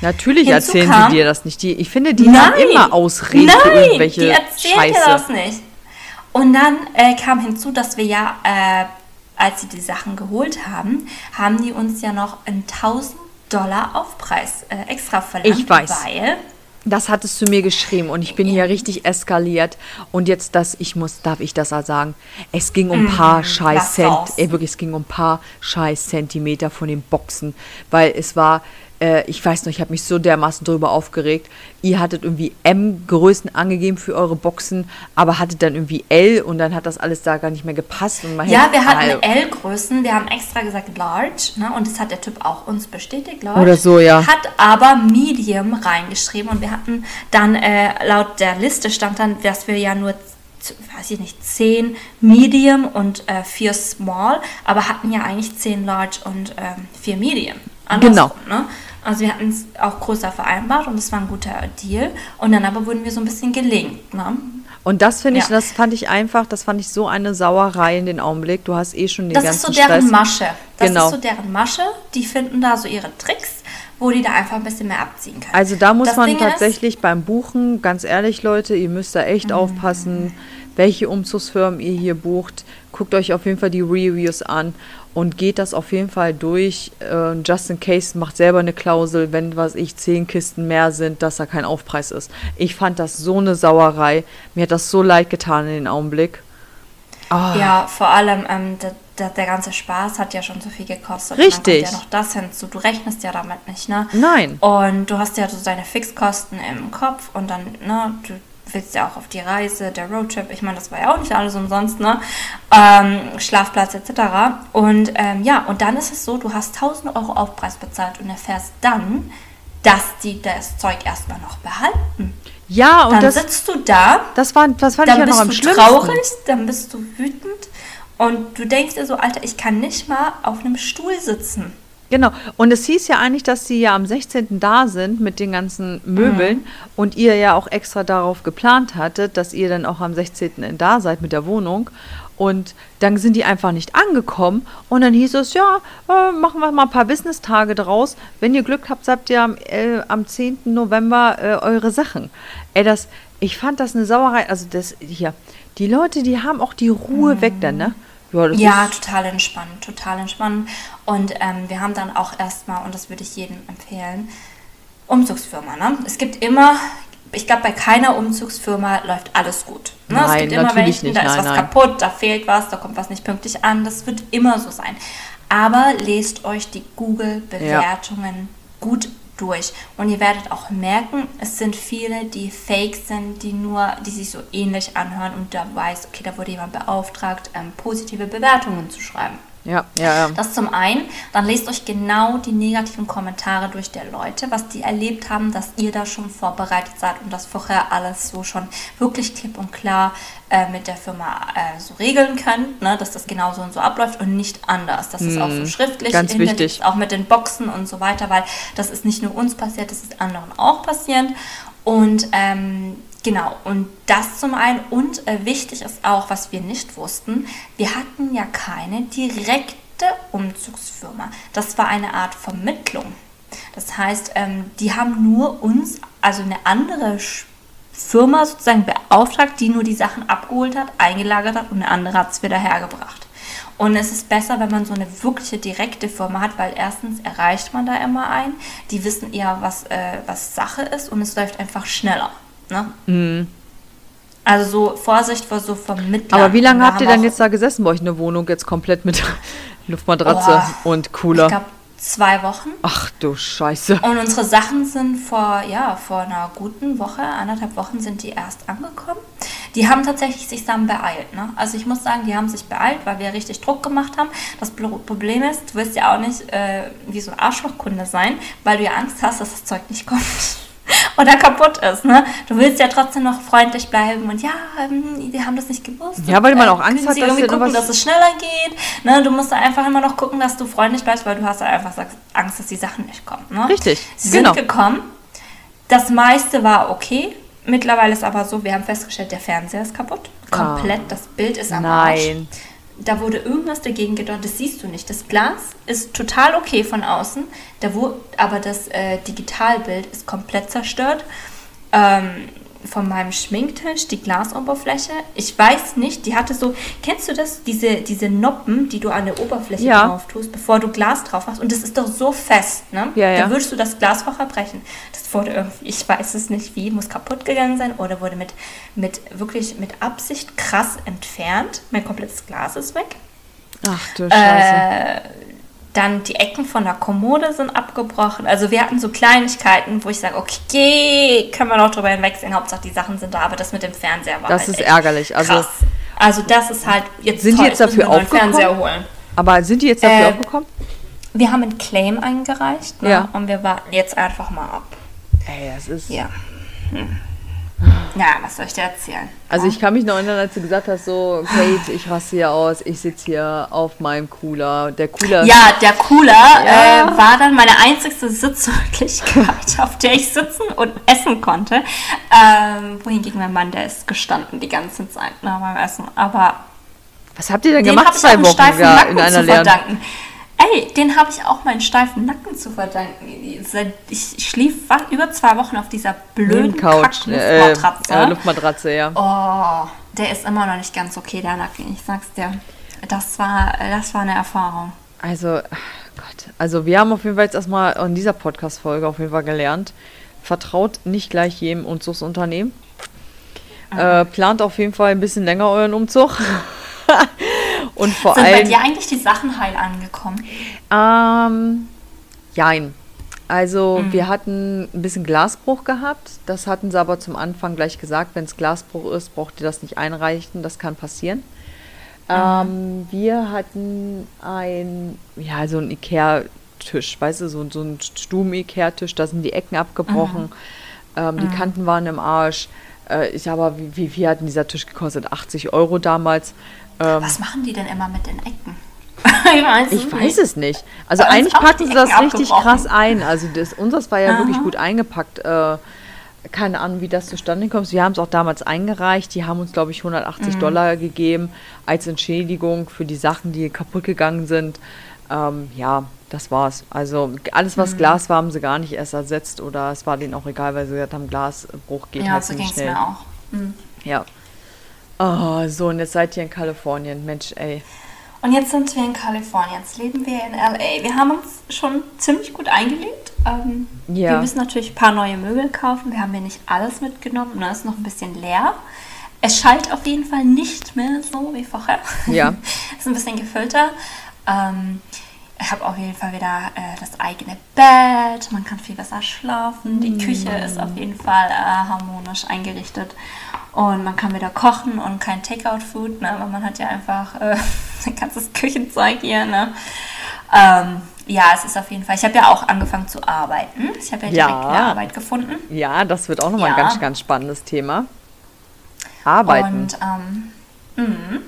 Natürlich Hinzu erzählen kam- sie dir das nicht. Die, ich finde, die Nein, haben immer Ausreden Nein, für irgendwelche die erzählen Scheiße. dir das nicht. Und dann äh, kam hinzu, dass wir ja, äh, als sie die Sachen geholt haben, haben die uns ja noch einen 1000 Dollar Aufpreis äh, extra verlangt. Ich weiß. Weil, Das hattest du mir geschrieben und ich bin hier richtig eskaliert. Und jetzt das, ich muss, darf ich das auch sagen? Es ging um ein paar scheiß Cent, ey, wirklich, es ging um ein paar scheiß Zentimeter von den Boxen, weil es war, äh, ich weiß noch, ich habe mich so dermaßen drüber aufgeregt. Ihr hattet irgendwie M-Größen angegeben für eure Boxen, aber hattet dann irgendwie L und dann hat das alles da gar nicht mehr gepasst. Und ja, wir hatten L-Größen, wir haben extra gesagt Large, ne, und das hat der Typ auch uns bestätigt, Large. Oder so, ja. Hat aber Medium reingeschrieben und wir hatten dann, äh, laut der Liste stand dann, dass wir ja nur, weiß ich nicht, 10 Medium und äh, 4 Small, aber hatten ja eigentlich 10 Large und ähm, 4 Medium. Genau. Ne? Also wir hatten es auch größer vereinbart und das war ein guter Deal. Und dann aber wurden wir so ein bisschen gelingt. Ne? Und das finde ich, Ja. das fand ich einfach, das fand ich so eine Sauerei in den Augenblick. Du hast eh schon den Das ganzen ist so deren Stress. Masche. Das Genau. ist so deren Masche. Die finden da so ihre Tricks, wo die da einfach ein bisschen mehr abziehen können. Also da muss Das man Ding tatsächlich beim Buchen, ganz ehrlich Leute, ihr müsst da echt Mhm. aufpassen, welche Umzugsfirmen ihr hier bucht. Guckt euch auf jeden Fall die Reviews an und geht das auf jeden Fall durch. Äh, just in case, macht selber eine Klausel, wenn, was ich, zehn Kisten mehr sind, dass da kein Aufpreis ist. Ich fand das so eine Sauerei. Mir hat das so leid getan in den Augenblick. Ist, ja, vor allem ähm, der, der, der ganze Spaß hat ja schon so viel gekostet. Richtig. Und dann kommt ja noch das hinzu. Du rechnest ja damit nicht, ne? Nein. Und du hast ja so deine Fixkosten im Kopf und dann, ne, du willst ja auch auf die Reise, der Roadtrip, ich meine, das war ja auch nicht alles umsonst, ne? Ähm, Schlafplatz etc. Und ähm, ja, und dann ist es so, du hast 1000 Euro Aufpreis bezahlt und erfährst dann, dass die das Zeug erstmal noch behalten. Ja, und Dann das, sitzt du da, das, war, das fand ich dann ja noch bist am du schlimmsten. traurig, dann bist du wütend und du denkst dir so, Alter, ich kann nicht mal auf einem Stuhl sitzen. Genau. Und es hieß ja eigentlich, dass sie ja am 16. da sind mit den ganzen Möbeln Mhm. und ihr ja auch extra darauf geplant hattet, dass ihr dann auch am 16. da seid mit der Wohnung. Und dann sind die einfach nicht angekommen. Und dann hieß es, ja, äh, machen wir mal ein paar Business-Tage draus. Wenn ihr Glück habt, habt ihr am, äh, am 10. November äh, eure Sachen. Ey, das, ich fand das eine Sauerei. Also das hier, die Leute, die haben auch die Ruhe weg dann, ne? Ja. Ja, total entspannt, total entspannt. Und ähm, wir haben dann auch erstmal, und das würde ich jedem empfehlen, Umzugsfirma. Ne? Es gibt immer, ich glaube, bei keiner Umzugsfirma läuft alles gut. Ne? es Nein, gibt immer nicht, da ist nein, was nein. kaputt, da fehlt was, da kommt was nicht pünktlich an. Das wird immer so sein. Aber lest euch die Google-Bewertungen gut durch. Und ihr werdet auch merken, es sind viele, die fake sind, die nur, die sich so ähnlich anhören und da weiß, okay, da wurde jemand beauftragt, ähm, positive Bewertungen zu schreiben. Ja, ja, ja. Das zum einen. Dann lest euch genau die negativen Kommentare durch der Leute, was die erlebt haben, dass ihr da schon vorbereitet seid und das vorher alles so schon wirklich klipp und klar äh, mit der Firma äh, so regeln könnt, ne, dass das genau so und so abläuft und nicht anders. Das ist auch so schriftlich, Hm, ganz hinterlegt, wichtig. auch mit den Boxen und so weiter, weil das ist nicht nur uns passiert, das ist anderen auch passiert. Und ähm, genau, und das zum einen. Und äh, wichtig ist auch, was wir nicht wussten, wir hatten ja keine direkte Umzugsfirma. Das war eine Art Vermittlung. Das heißt, ähm, die haben nur uns, also eine andere Firma sozusagen beauftragt, die nur die Sachen abgeholt hat, eingelagert hat und eine andere hat es wieder hergebracht. Und es ist besser, wenn man so eine wirkliche direkte Firma hat, weil erstens erreicht man da immer ein, die wissen eher, was, äh, was Sache ist und es läuft einfach schneller. Ne? Also so Vorsicht vor so Vermittlern. Aber wie lange habt ihr auch- jetzt da gesessen bei euch in der Wohnung? Jetzt komplett mit Luftmatratze Oh, und Cooler. Ich glaube zwei Wochen. Ach du Scheiße. Und unsere Sachen sind vor, ja, vor einer guten Woche, anderthalb Wochen sind die erst angekommen. Die haben tatsächlich sich dann beeilt. Ne? Also ich muss sagen, die haben sich beeilt, weil wir richtig Druck gemacht haben. Das Problem ist, du wirst ja auch nicht äh, wie so ein Arschlochkunde sein, weil du ja Angst hast, dass das Zeug nicht kommt oder kaputt ist. Ne? Du willst ja trotzdem noch freundlich bleiben und ja, ähm, die haben das nicht gewusst. Ja, weil und, man auch Angst hat, dass irgendwie gucken, dass es schneller geht. Ne? Du musst da einfach immer noch gucken, dass du freundlich bleibst, weil du hast ja einfach Angst, dass die Sachen nicht kommen. Ne? Richtig, Sie sind genau. gekommen. Das meiste war okay. Mittlerweile ist aber so, wir haben festgestellt, der Fernseher ist kaputt. Komplett, das Bild ist am Arsch. Da wurde irgendwas dagegen gedonnert, das siehst du nicht. Das Glas ist total okay von außen, da wurde, aber das äh, Digitalbild ist komplett zerstört. Ähm, von meinem Schminktisch, die Glasoberfläche. Ich weiß nicht, die hatte so, kennst du das? Diese, diese Noppen, die du an der Oberfläche Ja. drauf tust, bevor du Glas drauf machst. Und das ist doch so fest, ne? Ja, ja. Da würdest du das Glas vorher brechen. Das wurde irgendwie, ich weiß es nicht wie, muss kaputt gegangen sein oder wurde mit, mit wirklich mit Absicht krass entfernt. Mein komplettes Glas ist weg. Ach du Scheiße. Äh, dann die Ecken von der Kommode sind abgebrochen. Also wir hatten so Kleinigkeiten, wo ich sage, okay, können wir noch drüber hinwegsehen. Hauptsache die Sachen sind da, aber das mit dem Fernseher war Das halt ist ärgerlich. Also- krass. Also das ist halt jetzt Sind die toll. jetzt dafür aufgekommen? Fernseher holen. Aber sind die jetzt dafür äh, aufgekommen? Wir haben einen Claim eingereicht ne? Ja. und wir warten jetzt einfach mal ab. Ey, das ist. Ja. Hm. Ja, was soll ich dir erzählen? Also ich kann mich noch erinnern, als du gesagt hast, so, Kate, ich raste hier aus, ich sitze hier auf meinem Cooler. Der Cooler Ja, der Cooler Ja. äh, war dann meine einzigste Sitzmöglichkeit, auf der ich sitzen und essen konnte. Ähm, wohingegen mein Mann, der ist gestanden die ganze Zeit nach meinem Essen. Aber Was habt ihr denn den gemacht zwei Wochen ja, in einer zu leeren? verdanken. Ey, den habe ich auch meinen steifen Nacken zu verdanken. Seit- Ich schlief über zwei Wochen auf dieser blöden Couch, äh, Kack-Luftmatratze. äh, Luftmatratze, ja. Oh, der ist immer noch nicht ganz okay, der Nacken. Ich sag's dir. Das war, das war eine Erfahrung. Also, Gott. Also, wir haben auf jeden Fall jetzt erstmal in dieser Podcast-Folge auf jeden Fall gelernt, vertraut nicht gleich jedem Umzugsunternehmen. Ah. Äh, plant auf jeden Fall ein bisschen länger euren Umzug. Und vor Sind bei allem. dir eigentlich die Sachen heil angekommen? Ähm, jein. Also Mhm. wir hatten ein bisschen Glasbruch gehabt. Das hatten sie aber zum Anfang gleich gesagt, wenn es Glasbruch ist, braucht ihr das nicht einreichen. Das kann passieren. Mhm. Ähm, wir hatten ein, ja, so ein Ikea-Tisch, weißt du, so, so ein Stuben-Ikea-Tisch, da sind die Ecken abgebrochen, ähm, die Kanten waren im Arsch. Äh, ich aber, wie, wie viel hat denn dieser Tisch gekostet? 80 Euro damals. Ähm, Was machen die denn immer mit den Ecken? ich weiß, ich weiß es nicht. Also eigentlich packen sie das richtig krass ein. Also das, unseres war ja Aha. wirklich gut eingepackt. Äh, keine Ahnung, wie das zustande kommt. Wir haben es auch damals eingereicht. Die haben uns, glaube ich, 180 Mhm. Dollar gegeben als Entschädigung für die Sachen, die kaputt gegangen sind. Ähm, ja, das war's. Also alles, Mhm. was Glas war, haben sie gar nicht erst ersetzt oder es war denen auch egal, weil sie gesagt haben, Glasbruch geht Ja, halt so ging ziemlich es schnell. mir auch. Hm. Ja. Oh, so, und jetzt seid ihr in Kalifornien. Mensch, ey. Und jetzt sind wir in Kalifornien, jetzt leben wir in LA. Wir haben uns schon ziemlich gut eingelebt. Ähm, Ja. Wir müssen natürlich ein paar neue Möbel kaufen. Wir haben ja nicht alles mitgenommen, ne? ist noch ein bisschen leer. Es schallt auf jeden Fall nicht mehr so wie vorher. Ja. ist ein bisschen gefüllter. Ähm, ich habe auf jeden Fall wieder äh, das eigene Bett. Man kann viel besser schlafen. Die Küche ist auf jeden Fall äh, harmonisch eingerichtet. Und man kann wieder kochen und kein Takeout-Food, ne? weil man hat ja einfach äh, ein ganzes Küchenzeug hier. Ne? Ähm, ja, es ist auf jeden Fall. Ich habe ja auch angefangen zu arbeiten. Ich habe ja direkt Ja. wieder Arbeit gefunden. Ja, das wird auch nochmal ein Ja. ganz, ganz spannendes Thema. Arbeiten. Und ähm, mhm.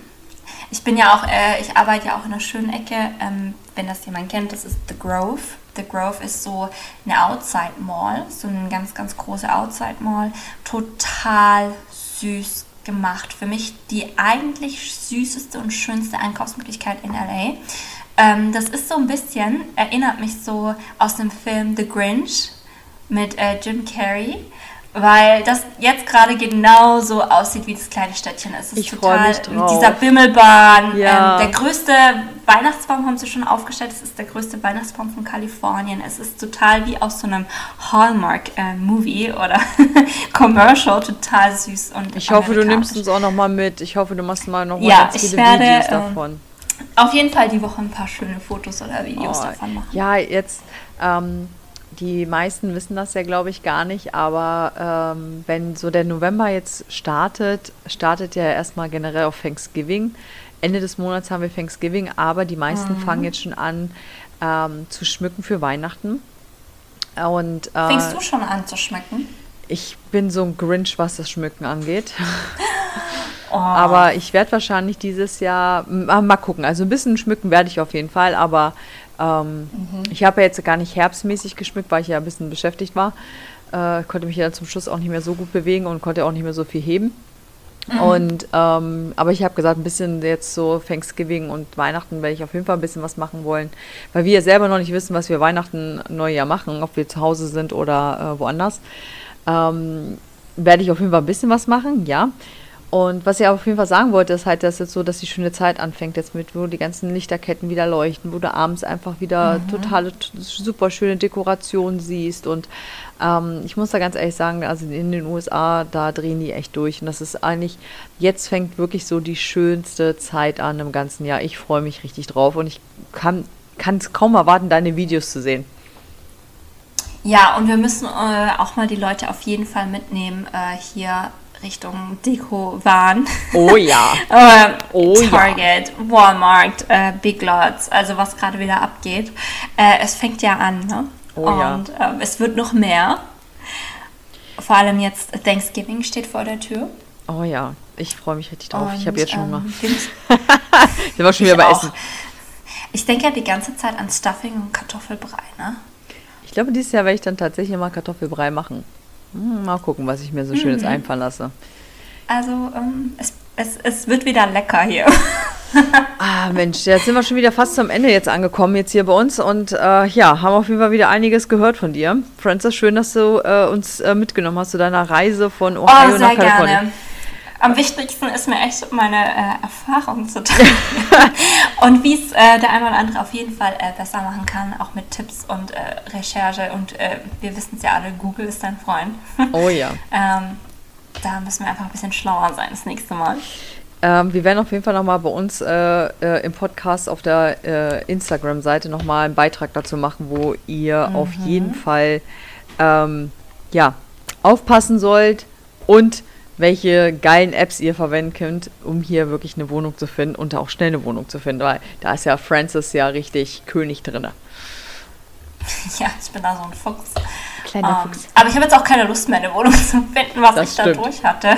ich bin ja auch, äh, ich arbeite ja auch in einer schönen Ecke. Ähm, wenn das jemand kennt, das ist The Grove. The Grove ist so eine Outside Mall, so eine ganz, ganz große Outside Mall. Total süß gemacht. Für mich die eigentlich süßeste und schönste Einkaufsmöglichkeit in LA. Ähm, das ist so ein bisschen, erinnert mich so aus dem Film The Grinch mit äh, Jim Carrey, weil das jetzt gerade genau so aussieht wie das kleine Städtchen. Es ist Ich freu mich mit drauf. dieser Bimmelbahn. Ja. Ähm, der größte Weihnachtsbaum haben sie schon aufgestellt. Es ist der größte Weihnachtsbaum von Kalifornien. Es ist total wie aus so einem Hallmark-Movie oder Commercial, total süß und Ich hoffe, du nimmst uns auch nochmal mit. Ich hoffe, du machst mal noch mal Ja, ganz viele werde, Videos ähm, davon. auf jeden Fall die Woche ein paar schöne Fotos oder Videos Oh, davon machen. Ja, jetzt, ähm, die meisten wissen das ja, glaube ich, gar nicht, aber ähm, wenn so der November jetzt startet, startet ja erstmal generell auf Thanksgiving. Ende des Monats haben wir Thanksgiving, aber die meisten Mhm. fangen jetzt schon an ähm, zu schmücken für Weihnachten. Und äh, Fängst du schon an zu schmecken? ich bin so ein Grinch, was das Schmücken angeht. Oh, Aber ich werde wahrscheinlich dieses Jahr ah, mal gucken. Also ein bisschen schmücken werde ich auf jeden Fall, aber ähm, ich habe ja jetzt gar nicht herbstmäßig geschmückt, weil ich ja ein bisschen beschäftigt war. Äh, konnte mich ja zum Schluss auch nicht mehr so gut bewegen und konnte auch nicht mehr so viel heben. Und ähm, aber ich habe gesagt, ein bisschen jetzt so Thanksgiving und Weihnachten werde ich auf jeden Fall ein bisschen was machen wollen, weil wir ja selber noch nicht wissen, was wir Weihnachten, Neujahr machen, ob wir zu Hause sind oder äh, woanders. Ähm, werde ich auf jeden Fall ein bisschen was machen, ja. Und was ich auf jeden Fall sagen wollte, ist halt, dass jetzt so, dass die schöne Zeit anfängt, jetzt mit, wo die ganzen Lichterketten wieder leuchten, wo du abends einfach wieder totale, t- super schöne Dekorationen siehst. Und ähm, ich muss da ganz ehrlich sagen, also in den USA, da drehen die echt durch. Und das ist eigentlich, jetzt fängt wirklich so die schönste Zeit an im ganzen Jahr. Ich freue mich richtig drauf und ich kann es kaum erwarten, deine Videos zu sehen. Ja, und wir müssen äh, auch mal die Leute auf jeden Fall mitnehmen, äh, hier Richtung Deko-Wahn. Oh ja. Äh, Oh ja. Target, Walmart, äh, Big Lots, also was gerade wieder abgeht. Äh, es fängt ja an, ne? Oh ja. Und ähm, es wird noch mehr. Vor allem jetzt Thanksgiving steht vor der Tür. Oh ja, ich freue mich richtig drauf. ich Und, habe jetzt schon ähm, Hunger. müssen- Wir waren schon ich wieder bei auch. Essen. Ich denke ja die ganze Zeit an Stuffing und Kartoffelbrei, ne? Ich glaube, dieses Jahr werde ich dann tatsächlich mal Kartoffelbrei machen. Hm, mal gucken, was ich mir so Schönes Mhm. einfallen lasse. Also ähm, es, es, es wird wieder lecker hier. Ah, Mensch, jetzt sind wir schon wieder fast zum Ende jetzt angekommen, jetzt hier bei uns. Und äh, ja, haben auf jeden Fall wieder einiges gehört von dir. Francis, schön, dass du äh, uns äh, mitgenommen hast zu deiner Reise von Ohio Oh, nach Kalifornien. gerne. Am wichtigsten ist mir echt meine äh, Erfahrung zu teilen und wie es äh, der eine oder andere auf jeden Fall äh, besser machen kann, auch mit Tipps und äh, Recherche. Und äh, wir wissen es ja alle, Google ist dein Freund. Oh ja. ähm, da müssen wir einfach ein bisschen schlauer sein das nächste Mal. Ähm, wir werden auf jeden Fall nochmal bei uns äh, im Podcast auf der Instagram-Seite nochmal einen Beitrag dazu machen, wo ihr auf jeden Fall ähm, ja, aufpassen sollt und welche geilen Apps ihr verwenden könnt, um hier wirklich eine Wohnung zu finden und auch schnell eine Wohnung zu finden, weil da ist ja Francis ja richtig König drin. ja, ich bin da so ein Fuchs. Kleiner Ähm, Fuchs. aber ich habe jetzt auch keine Lust mehr, eine Wohnung zu finden, was Das ich da stimmt. durch hatte.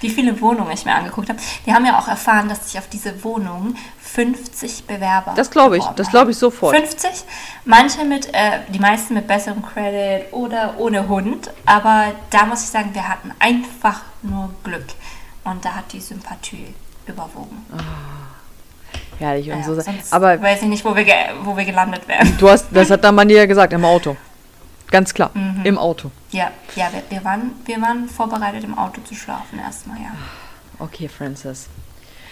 Wie viele Wohnungen ich mir angeguckt habe. Wir haben ja auch erfahren, dass sich auf diese Wohnung 50 Bewerber. Das glaube ich, das glaube ich sofort. 50, manche mit, äh, die meisten mit besserem Credit oder ohne Hund. Aber da muss ich sagen, wir hatten einfach nur Glück. Und da hat die Sympathie überwogen. Herrlich und Ja, so. Aber weiß ich nicht, wo wir, ge wo wir gelandet wären. du hast, das hat dann man dir ja gesagt, im Auto. Ganz klar, Mhm. im Auto. Ja, ja wir, wir, waren, wir waren vorbereitet, im Auto zu schlafen erstmal, ja. Okay, Francis.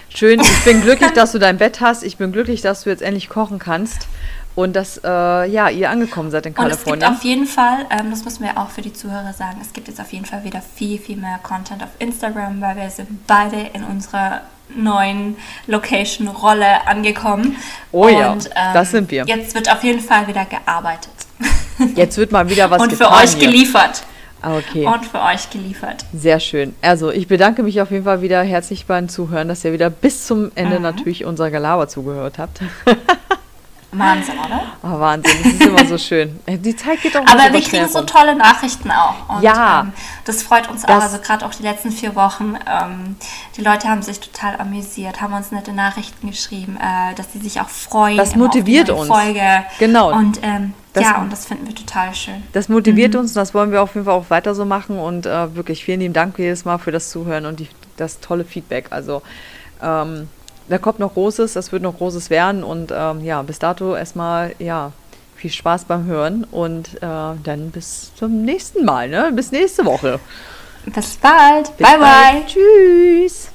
Schön, ich bin glücklich, dass du dein Bett hast. Ich bin glücklich, dass du jetzt endlich kochen kannst und dass äh, ja, ihr angekommen seid in Und es gibt Kalifornien. auf jeden Fall, ähm, das müssen wir auch für die Zuhörer sagen, es gibt jetzt auf jeden Fall wieder viel, viel mehr Content auf Instagram, weil wir sind beide in unserer neuen Location-Rolle angekommen. Oh ja, Und, ähm, das sind wir. Jetzt wird auf jeden Fall wieder gearbeitet. Jetzt wird mal wieder was Und für getan euch hier. geliefert. Ah, Okay, Und für euch geliefert. sehr schön. Also ich bedanke mich auf jeden Fall wieder herzlich beim Zuhören, dass ihr wieder bis zum Ende Mhm. natürlich unserer Gelaber zugehört habt. Wahnsinn, oder? Oh, Wahnsinn, das ist immer so schön. Die Zeit geht auch Aber wir kriegen so rum. tolle Nachrichten auch. Und, Ja. Ähm, das freut uns auch. Das- Also gerade auch die letzten vier Wochen. Ähm, die Leute haben sich total amüsiert, haben uns nette Nachrichten geschrieben, äh, dass sie sich auch freuen. Das motiviert uns. Folge. Genau. Und ähm, Das- ja, und das finden wir total schön. Das motiviert Mhm. uns und das wollen wir auf jeden Fall auch weiter so machen. Und äh, wirklich vielen lieben Dank jedes Mal für das Zuhören und die, das tolle Feedback. Also ähm, da kommt noch Großes, das wird noch Großes werden. Und ähm, ja, bis dato erstmal, ja, viel Spaß beim Hören und äh, dann bis zum nächsten Mal, ne? Bis nächste Woche. Bis bald. Bis bye, bald. bye. Tschüss.